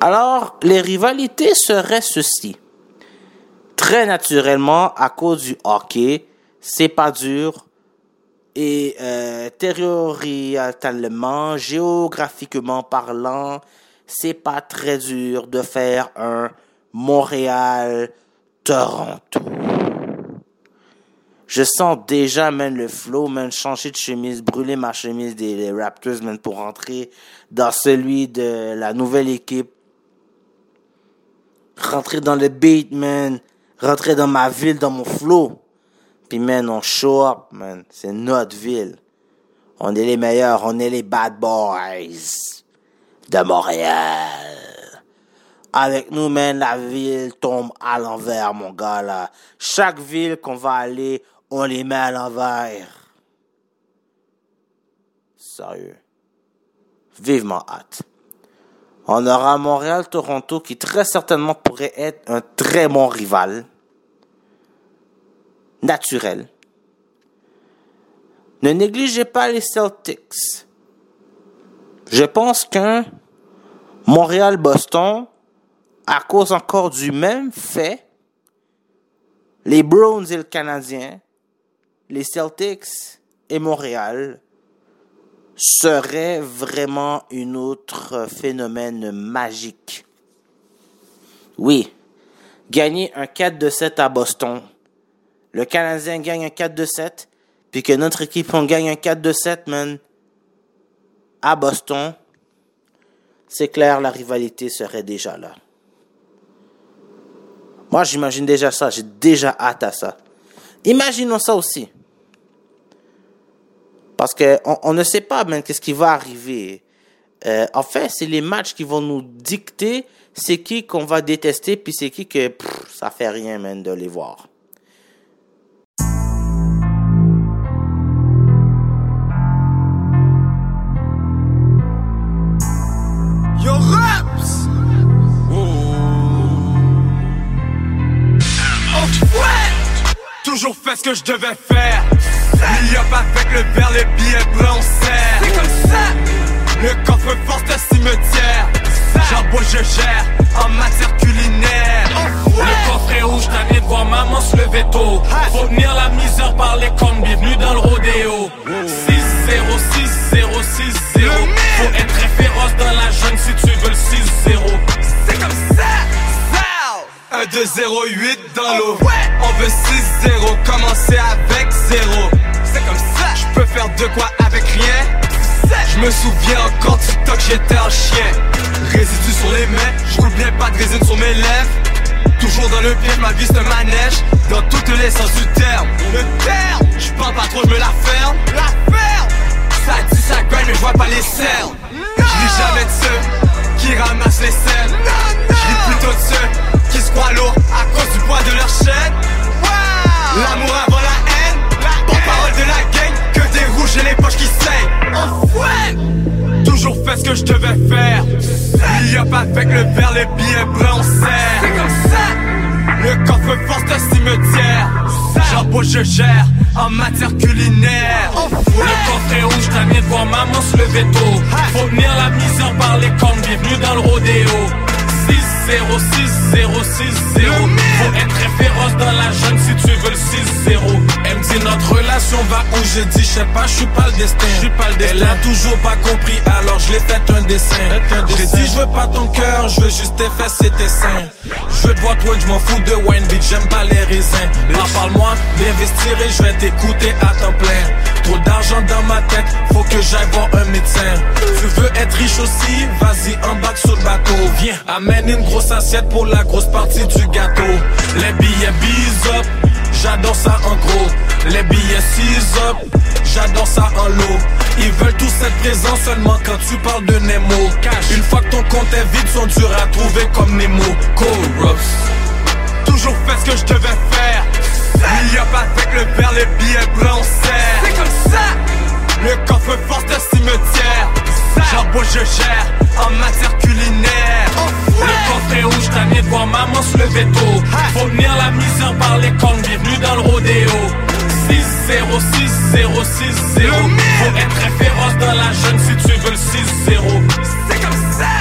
Alors, les rivalités seraient ceci. Très naturellement, à cause du hockey, c'est pas dur. Et euh, territorialement, géographiquement parlant, c'est pas très dur de faire un Montréal-Toronto. Je sens déjà, même le flow, même changer de chemise, brûler ma chemise des Raptors, même pour rentrer dans celui de la nouvelle équipe. Rentrer dans le beat, man. Rentrer dans ma ville, dans mon flow. Puis, man, on show up, man. C'est notre ville. On est les meilleurs, on est les bad boys de Montréal. Avec nous, man, la ville tombe à l'envers, mon gars, là. Chaque ville qu'on va aller, on les met à l'envers. Sérieux. Vivement hâte. On aura Montréal-Toronto qui très certainement pourrait être un très bon rival. Naturel. Ne négligez pas les Celtics. Je pense qu'un Montréal-Boston, à cause encore du même fait, les Browns et le Canadien, les Celtics et Montréal serait vraiment un autre phénomène magique. Oui, gagner un 4 de 7 à Boston, le Canadien gagne un 4 de 7, puis que notre équipe on gagne un 4 de 7, man, à Boston, c'est clair, la rivalité serait déjà là. Moi, j'imagine déjà ça, j'ai déjà hâte à ça. Imaginons ça aussi. Parce qu'on on ne sait pas même qu'est-ce qui va arriver. Euh, en fait, c'est les matchs qui vont nous dicter c'est qui qu'on va détester, puis c'est qui que ça fait rien même de les voir. toujours fait ce que je devais faire. L'IOP avec le verre, le billet blanc, on sert. C'est comme ça. Le coffre force de cimetière. J'aboie, je gère en matière culinaire. Le coffre est rouge, t'as de voir maman se lever tôt. Faut tenir la misère par les cornes, bienvenue dans le rodéo. 6-0, 6-0, 6-0. Faut être très féroce dans la jeune si tu veux le 6-0. C'est comme ça. 1, 2, 0, 8 dans l'eau. On veut 6-0, commencer avec 0. C'est comme ça, je peux faire de quoi avec rien. Je me souviens encore TikTok, j'étais un chien. Résidus sur les mains, je roule bien pas de résine sur mes lèvres. Toujours dans le pied, ma vie un manège Dans toutes les sens du terme Le terme, je parle pas trop, je me la ferme La ferme Ça dit ça gagne mais je vois pas les cernes Je jamais de ceux qui ramassent les scènes De ceux qui se croient lourds à cause du poids de leur chaîne. L'amour avant la haine Porte-parole de la gang Que des rouges et les poches qui saignent. Enfoui Toujours fait ce que je devais faire. Il y a pas avec le verre, les billets blancs on serre. C'est comme ça. Le coffre force de cimetière. J'embauche, je gère en matière culinaire. Le coffre est rouge, t'as de voir maman se lever tôt. Faut venir la misère par les cornes, bienvenue dans le rodéo 6 0 6 0 6 0 Faut être très féroce dans la jeune si tu veux le 6 0 Elle me dit notre relation va où? Je dis je sais pas, je suis pas le destin. Elle a toujours pas compris alors je l'ai fait un dessin. J'ai dit je veux pas ton cœur, je veux juste tes fesses et tes seins Je veux te voir toi, je m'en fous de wine bitch, j'aime pas les raisins. Alors parle-moi d'investir et je vais t'écouter à temps plein Trop d'argent dans ma tête, faut que j'aille voir un médecin. Tu veux être riche aussi, vas-y embarque sur le bateau. Viens, amène une grosse assiette pour la grosse partie du gâteau. Les billets bis up, j'adore ça en gros. Les billets 6 up, j'adore ça en lot. Ils veulent tous être présents seulement quand tu parles de Nemo. Cash, une fois que ton compte est vide, sont durs à trouver comme Nemo. Corrupts. Toujours fait ce que je devais faire Pas avec le verre, les billets blancs on C'est comme ça. Le coffre force de cimetière. J'embauche, je gère en matière culinaire. Le coffre est rouge, t'as de voir maman se lever tôt Faut venir la misère par les cornes, bienvenue dans le rodéo. 6 0 6 0 6 0 Faut être très féroce dans la jeune si tu veux le 6 0 C'est comme ça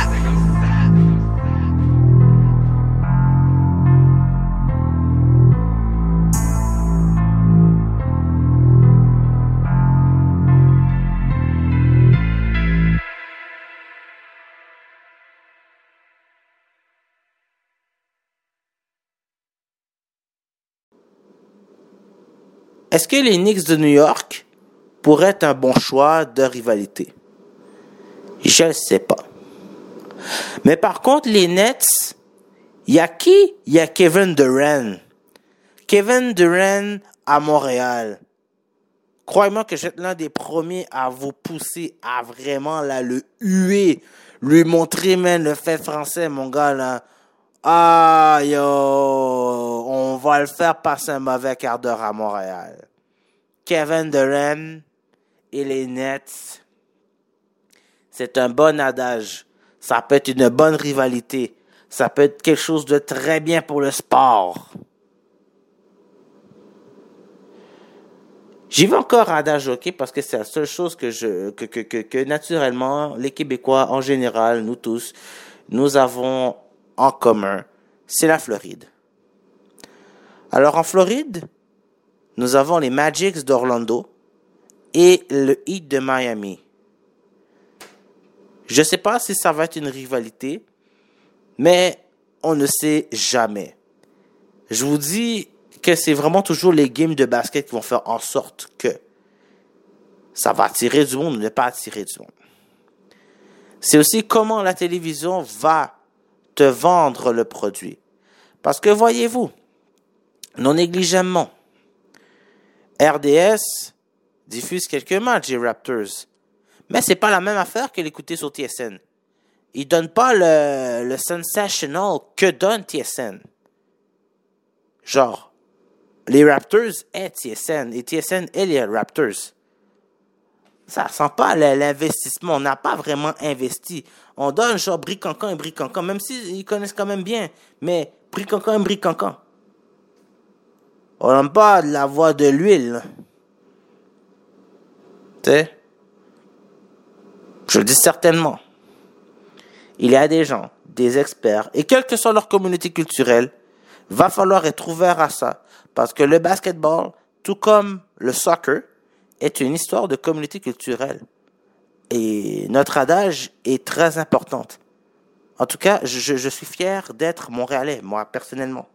Est-ce que les Knicks de New York pourraient être un bon choix de rivalité? Je ne sais pas. Mais par contre, les Nets, il y a qui? Il y a Kevin Durant. Kevin Durant à Montréal. Croyez-moi que j'étais l'un des premiers à vous pousser à vraiment là, le huer, lui montrer même le fait français, mon gars là. Ah yo, on va le faire passer un mauvais quart d'heure à Montréal. Kevin Durant et les Nets, c'est un bon adage. Ça peut être une bonne rivalité. Ça peut être quelque chose de très bien pour le sport. J'y vais encore à adage hockey parce que c'est la seule chose que je que, que, que, que naturellement les Québécois en général, nous tous, nous avons en commun, c'est la Floride. Alors en Floride, nous avons les Magics d'Orlando et le Heat de Miami. Je ne sais pas si ça va être une rivalité, mais on ne sait jamais. Je vous dis que c'est vraiment toujours les games de basket qui vont faire en sorte que ça va attirer du monde ou ne pas attirer du monde. C'est aussi comment la télévision va te vendre le produit. Parce que voyez-vous, non négligemment, RDS diffuse quelques matchs des Raptors. Mais c'est pas la même affaire que l'écouter sur TSN. Ils donnent pas le, le sensational que donne TSN. Genre, les Raptors est TSN et TSN est les Raptors. Ça sent pas l'investissement. On n'a pas vraiment investi. On donne genre bricancan et bricancan, même s'ils connaissent quand même bien. Mais bricancan et bricancan. On n'aime pas la voix de l'huile. Tu sais? Je le dis certainement. Il y a des gens, des experts, et quelle que soit leur communauté culturelle, va falloir être ouvert à ça. Parce que le basketball, tout comme le soccer, est une histoire de communauté culturelle. Et notre adage est très importante. En tout cas, je, je suis fier d'être Montréalais, moi, personnellement.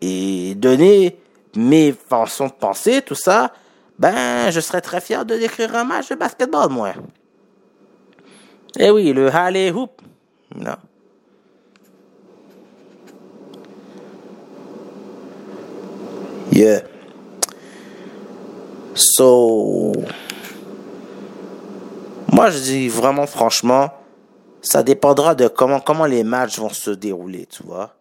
Et donner mes façons de penser, tout ça, ben, je serais très fier de décrire un match de basketball, moi. Eh oui, le Halle Hoop. Non. Yeah. So. Moi, je dis vraiment franchement, ça dépendra de comment, comment les matchs vont se dérouler, tu vois.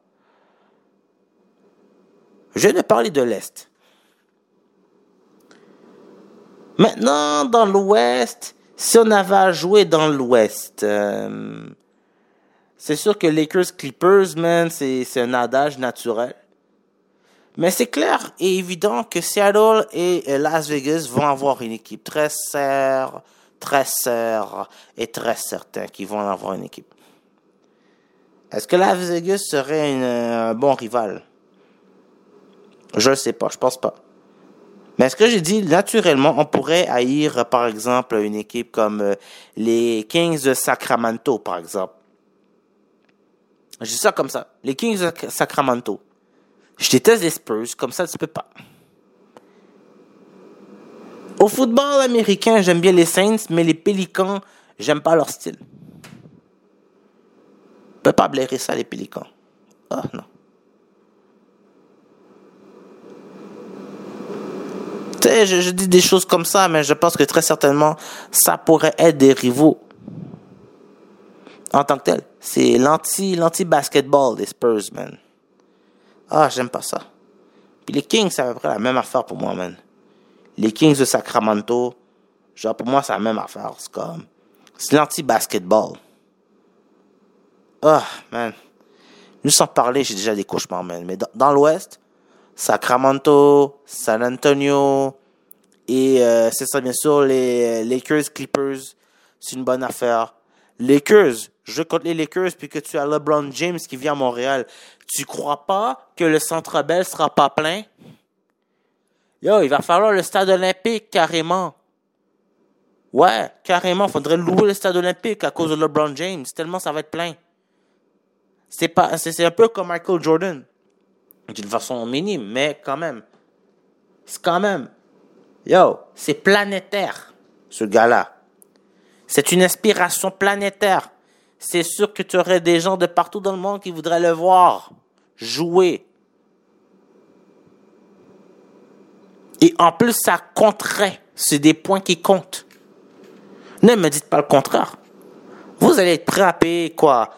Je vais parler de l'Est. Maintenant, dans l'Ouest, si on avait à jouer dans l'Ouest, euh, c'est sûr que Lakers Clippers, man, c'est un adage naturel. Mais c'est clair et évident que Seattle et Las Vegas vont avoir une équipe très serre, très serre et très certain qu'ils vont avoir une équipe. Est-ce que Las Vegas serait un bon rival? Je ne sais pas, je pense pas. Mais ce que j'ai dit, naturellement, on pourrait haïr, par exemple, une équipe comme euh, les Kings de Sacramento, par exemple? Je dis ça comme ça. Les Kings de Sacramento. Je déteste les Spurs, comme ça, tu peux pas. Au football américain, j'aime bien les Saints, mais les Pélicans, j'aime pas leur style. Je peux pas blairer ça, les Pélicans. Ah, non. je, dis des choses comme ça, mais je pense que très certainement, ça pourrait être des rivaux. En tant que tel. C'est l'anti, l'anti-basketball des Spurs, man. Ah, j'aime pas ça. Puis les Kings, c'est à peu près la même affaire pour moi, man. Les Kings de Sacramento, genre, pour moi, c'est la même affaire. C'est comme, c'est l'anti-basketball. Ah, man. Nous, sans parler, j'ai déjà des cauchemars, man. Mais dans l'Ouest, Sacramento, San Antonio et euh, c'est ça bien sûr les Lakers Clippers, c'est une bonne affaire. Lakers, je compte les Lakers puis que tu as LeBron James qui vient à Montréal. Tu crois pas que le Centre Bell sera pas plein? Yo, il va falloir le stade olympique carrément. Ouais, carrément, faudrait louer le stade olympique à cause de LeBron James, tellement ça va être plein. C'est pas c'est un peu comme Michael Jordan d'une façon minime, mais quand même. C'est quand même. Yo, c'est planétaire, ce gars-là. C'est une inspiration planétaire. C'est sûr que tu aurais des gens de partout dans le monde qui voudraient le voir jouer. Et en plus, ça compterait. C'est des points qui comptent. Ne me dites pas le contraire. Vous allez être prêt à payer quoi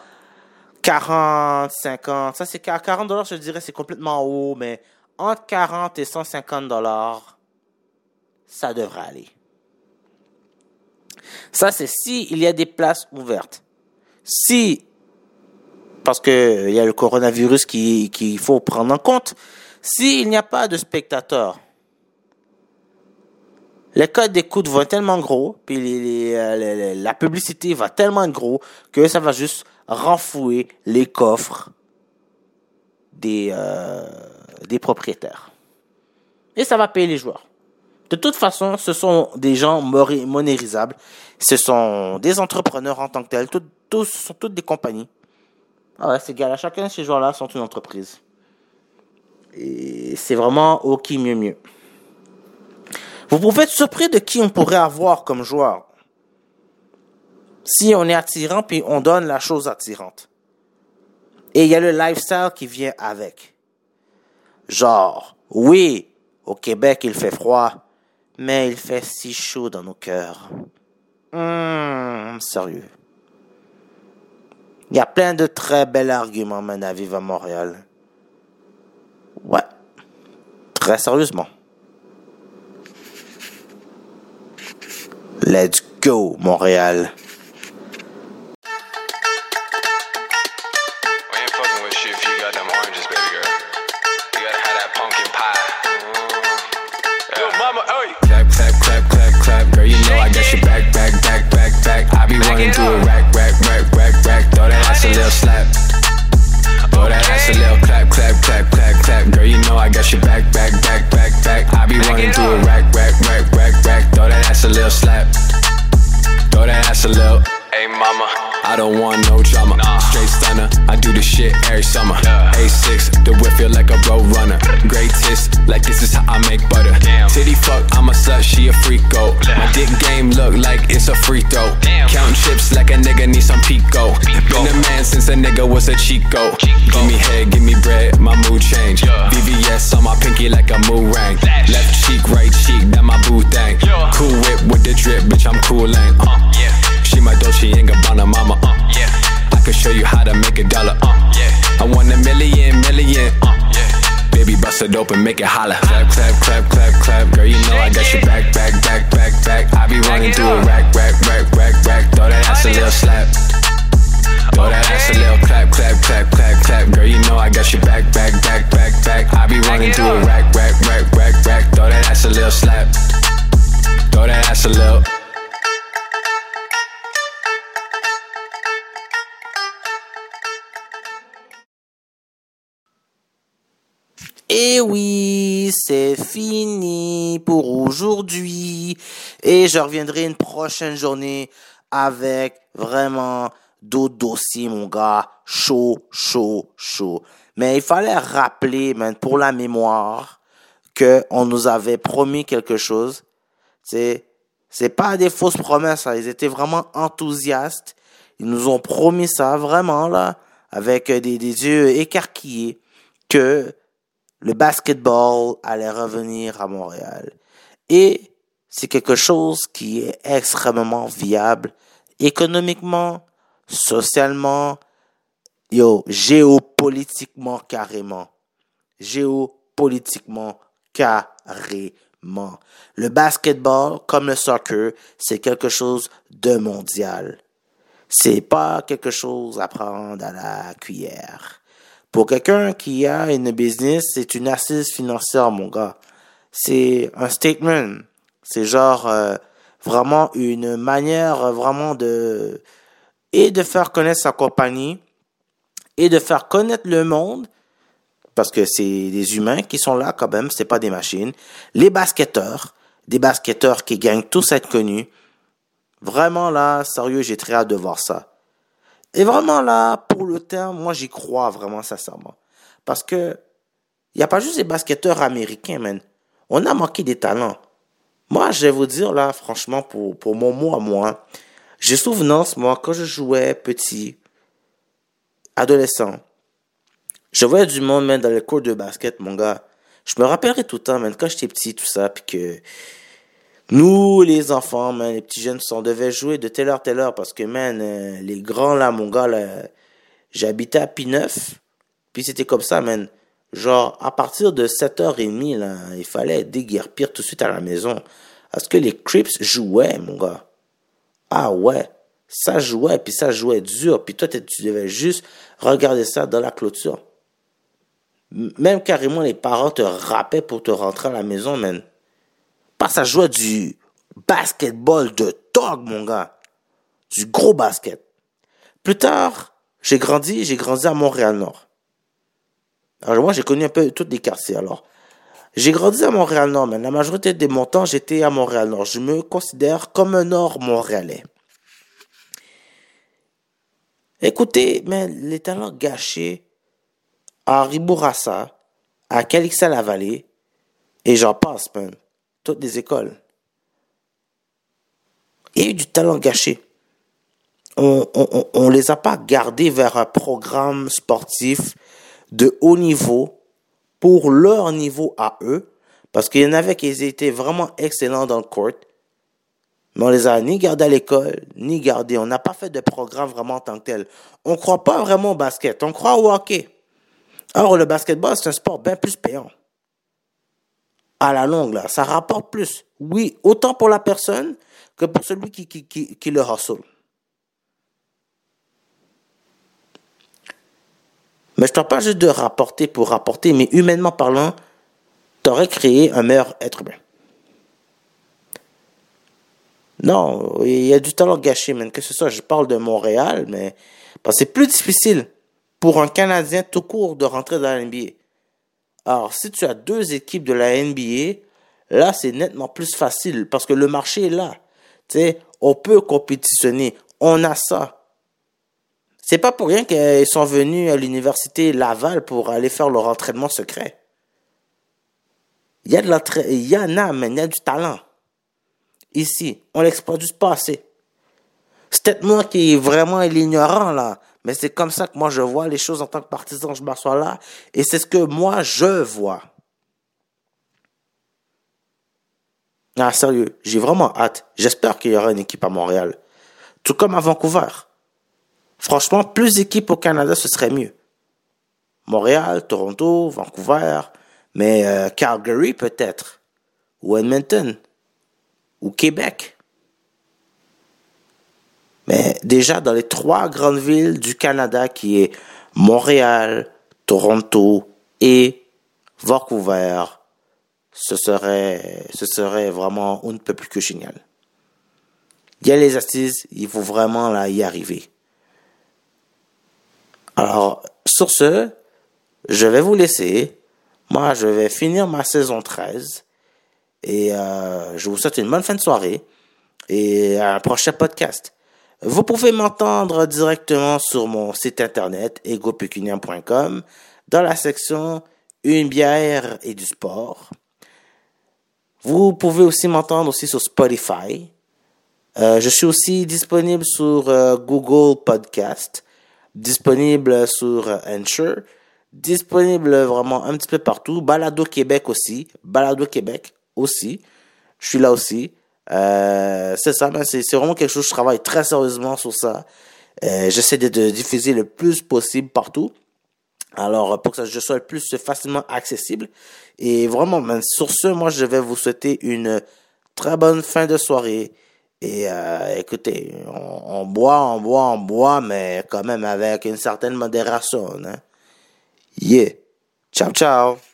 40, 50. Ça, c'est 40 dollars, je dirais, c'est complètement haut, mais entre 40 et 150 dollars, ça devrait aller. Ça, c'est si il y a des places ouvertes. Si, parce que il y a le coronavirus qu'il qui faut prendre en compte, s'il n'y a pas de spectateurs, les codes d'écoute vont tellement gros, puis euh, la publicité va tellement gros que ça va juste renflouer les coffres des, euh, des propriétaires. Et ça va payer les joueurs. De toute façon, ce sont des gens monérisables. Ce sont des entrepreneurs en tant que tels. ce sont toutes des compagnies. Ah ouais, c'est égal. Chacun de ces joueurs-là sont une entreprise. Et c'est vraiment au qui mieux mieux. Vous pouvez être surpris de qui on pourrait avoir comme joueur si on est attirant puis on donne la chose attirante. Et il y a le lifestyle qui vient avec. Genre, oui, au Québec il fait froid, mais il fait si chaud dans nos cœurs. Hum, sérieux. Il y a plein de très bels arguments, man, à vivre à Montréal. Ouais. Très sérieusement. Let's go, Montréal. Running through a rack, rack, rack, rack, rack. Throw that ass a little slap. Throw that ass a little clap, clap, clap, clap, clap. Girl, you know I got your back, back, back, back, back. I be running through a rack, rack, rack, rack, rack. Throw that ass a little slap. Throw that ass a little. Hey mama, I don't want no drama. Nah. Straight stunner, I do this shit every summer. A6, the whip feel like a road runner. Greatest, like this is how I make butter. Titty fuck, I'm a slut, she a freak go. My dick game look like it's a free throw. Count chips like a nigga need some pico. Been a man since a nigga was a chico. Give me head, give me bread, my mood change. VVS on my pinky like a mood. Left cheek, right cheek, that my boo thing. Cool whip with the drip, bitch, I'm cool coolin'. Uh, yeah. She my Dolce and Gabbana mama. Uh, yeah. I can show you how to make a dollar. Uh, yeah. I want a million, million. Uh, yeah. Baby, bust it open, make it holla. Clap, clap, clap, clap, clap. Girl, you know I got your back, back, back, back, back. I be running through a rack, rack, rack, rack, rack. Throw that ass a little slap. Throw that ass a little clap, clap, clap, clap, clap. Girl, you know I got your back, back, back, back, back. I be running through a rack, rack, rack, rack, rack. Throw that ass a little slap. Throw that ass a little. Et oui, c'est fini pour aujourd'hui. Et je reviendrai une prochaine journée avec vraiment d'autres dossiers, mon gars. Chaud, chaud, chaud. Mais il fallait rappeler, man, pour la mémoire, que on nous avait promis quelque chose. C'est, c'est pas des fausses promesses, hein. Ils étaient vraiment enthousiastes. Ils nous ont promis ça, vraiment, là, avec des, des yeux écarquillés, que le basketball allait revenir à Montréal. Et c'est quelque chose qui est extrêmement viable économiquement, socialement, yo, géopolitiquement carrément. Géopolitiquement carrément. Le basketball, comme le soccer, c'est quelque chose de mondial. C'est pas quelque chose à prendre à la cuillère. Pour quelqu'un qui a une business, c'est une assise financière, mon gars. C'est un statement. C'est genre euh, vraiment une manière vraiment de et de faire connaître sa compagnie et de faire connaître le monde parce que c'est des humains qui sont là quand même, c'est pas des machines. Les basketteurs, des basketteurs qui gagnent tous être connus. Vraiment là, sérieux, j'ai très hâte de voir ça. Et vraiment là, pour le terme, moi j'y crois vraiment sincèrement. Parce que il n'y a pas juste des basketteurs américains, man. On a manqué des talents. Moi, je vais vous dire là, franchement, pour, pour mon mot à moi, j'ai souvenance, moi, quand je jouais petit, adolescent, je voyais du monde, man, dans les cours de basket, mon gars. Je me rappellerai tout le temps, man, quand j'étais petit, tout ça, puis que nous, les enfants, man, les petits jeunes, on devait jouer de telle heure, telle heure, parce que, man, euh, les grands, là, mon gars, j'habitais à P9, puis c'était comme ça, man. Genre, à partir de 7h30, là, il fallait déguerpir tout de suite à la maison. Parce que les Crips jouaient, mon gars. Ah ouais, ça jouait, puis ça jouait dur, puis toi, tu devais juste regarder ça dans la clôture. Même carrément, les parents te rappaient pour te rentrer à la maison, man ça jouait du basketball de dog, mon gars. Du gros basket. Plus tard, j'ai grandi, j'ai grandi à Montréal-Nord. Alors moi, j'ai connu un peu tous les quartiers, alors. J'ai grandi à Montréal-Nord, mais la majorité des mon temps, j'étais à Montréal-Nord. Je me considère comme un Nord-Montréalais. Écoutez, mais les talents gâchés à Ribourassa, à Calixa-la-Vallée, et j'en passe, toutes les écoles. Il y a eu du talent gâché. On ne les a pas gardés vers un programme sportif de haut niveau pour leur niveau à eux, parce qu'il y en avait qui étaient vraiment excellents dans le court, mais on les a ni gardés à l'école, ni gardés. On n'a pas fait de programme vraiment en tant que tel. On croit pas vraiment au basket, on croit au hockey. Or, le basketball, c'est un sport bien plus payant à la longue, ça rapporte plus. Oui, autant pour la personne que pour celui qui, qui, qui, le hustle. Mais je ne parle pas juste de rapporter pour rapporter, mais humainement parlant, tu aurais créé un meilleur être humain. Non, il y a du talent gâché, même que ce soit, je parle de Montréal, mais c'est plus difficile pour un Canadien tout court de rentrer dans la NBA. Alors, si tu as deux équipes de la NBA, là, c'est nettement plus facile parce que le marché est là. Tu sais, on peut compétitionner. On a ça. C'est pas pour rien qu'ils sont venus à l'université Laval pour aller faire leur entraînement secret. Il y a de l'entra- il y en a, mais il y a du talent. Ici, on l'exploite juste pas assez. C'est peut-être moi qui est vraiment l'ignorant là, mais c'est comme ça que moi je vois les choses en tant que partisan. Je m'assois là et c'est ce que moi je vois. Ah, sérieux, j'ai vraiment hâte. J'espère qu'il y aura une équipe à Montréal. Tout comme à Vancouver. Franchement, plus d'équipes au Canada, ce serait mieux. Montréal, Toronto, Vancouver, mais euh, Calgary peut-être. Ou Edmonton. Ou Québec. Mais déjà, dans les trois grandes villes du Canada, qui est Montréal, Toronto et Vancouver, ce serait, ce serait vraiment on ne peut plus que génial. Il y a les assises, il faut vraiment là y arriver. Alors, sur ce, je vais vous laisser. Moi, je vais finir ma saison 13. Et euh, je vous souhaite une bonne fin de soirée. Et un prochain podcast. Vous pouvez m'entendre directement sur mon site internet egopécunien.com dans la section Une bière et du sport. Vous pouvez aussi m'entendre aussi sur Spotify. Euh, je suis aussi disponible sur euh, Google Podcast, disponible sur euh, Anchor, disponible vraiment un petit peu partout. Balado Québec aussi, Balado Québec aussi. Je suis là aussi. Euh, c'est ça, mais c'est vraiment quelque chose. Je travaille très sérieusement sur ça. Euh, J'essaie de, diffuser le plus possible partout. Alors, pour que je sois le plus facilement accessible. Et vraiment, ben, sur ce, moi, je vais vous souhaiter une très bonne fin de soirée. Et euh, écoutez, on, on boit, on boit, on boit, mais quand même avec une certaine modération. Hein? Yeah. Ciao, ciao.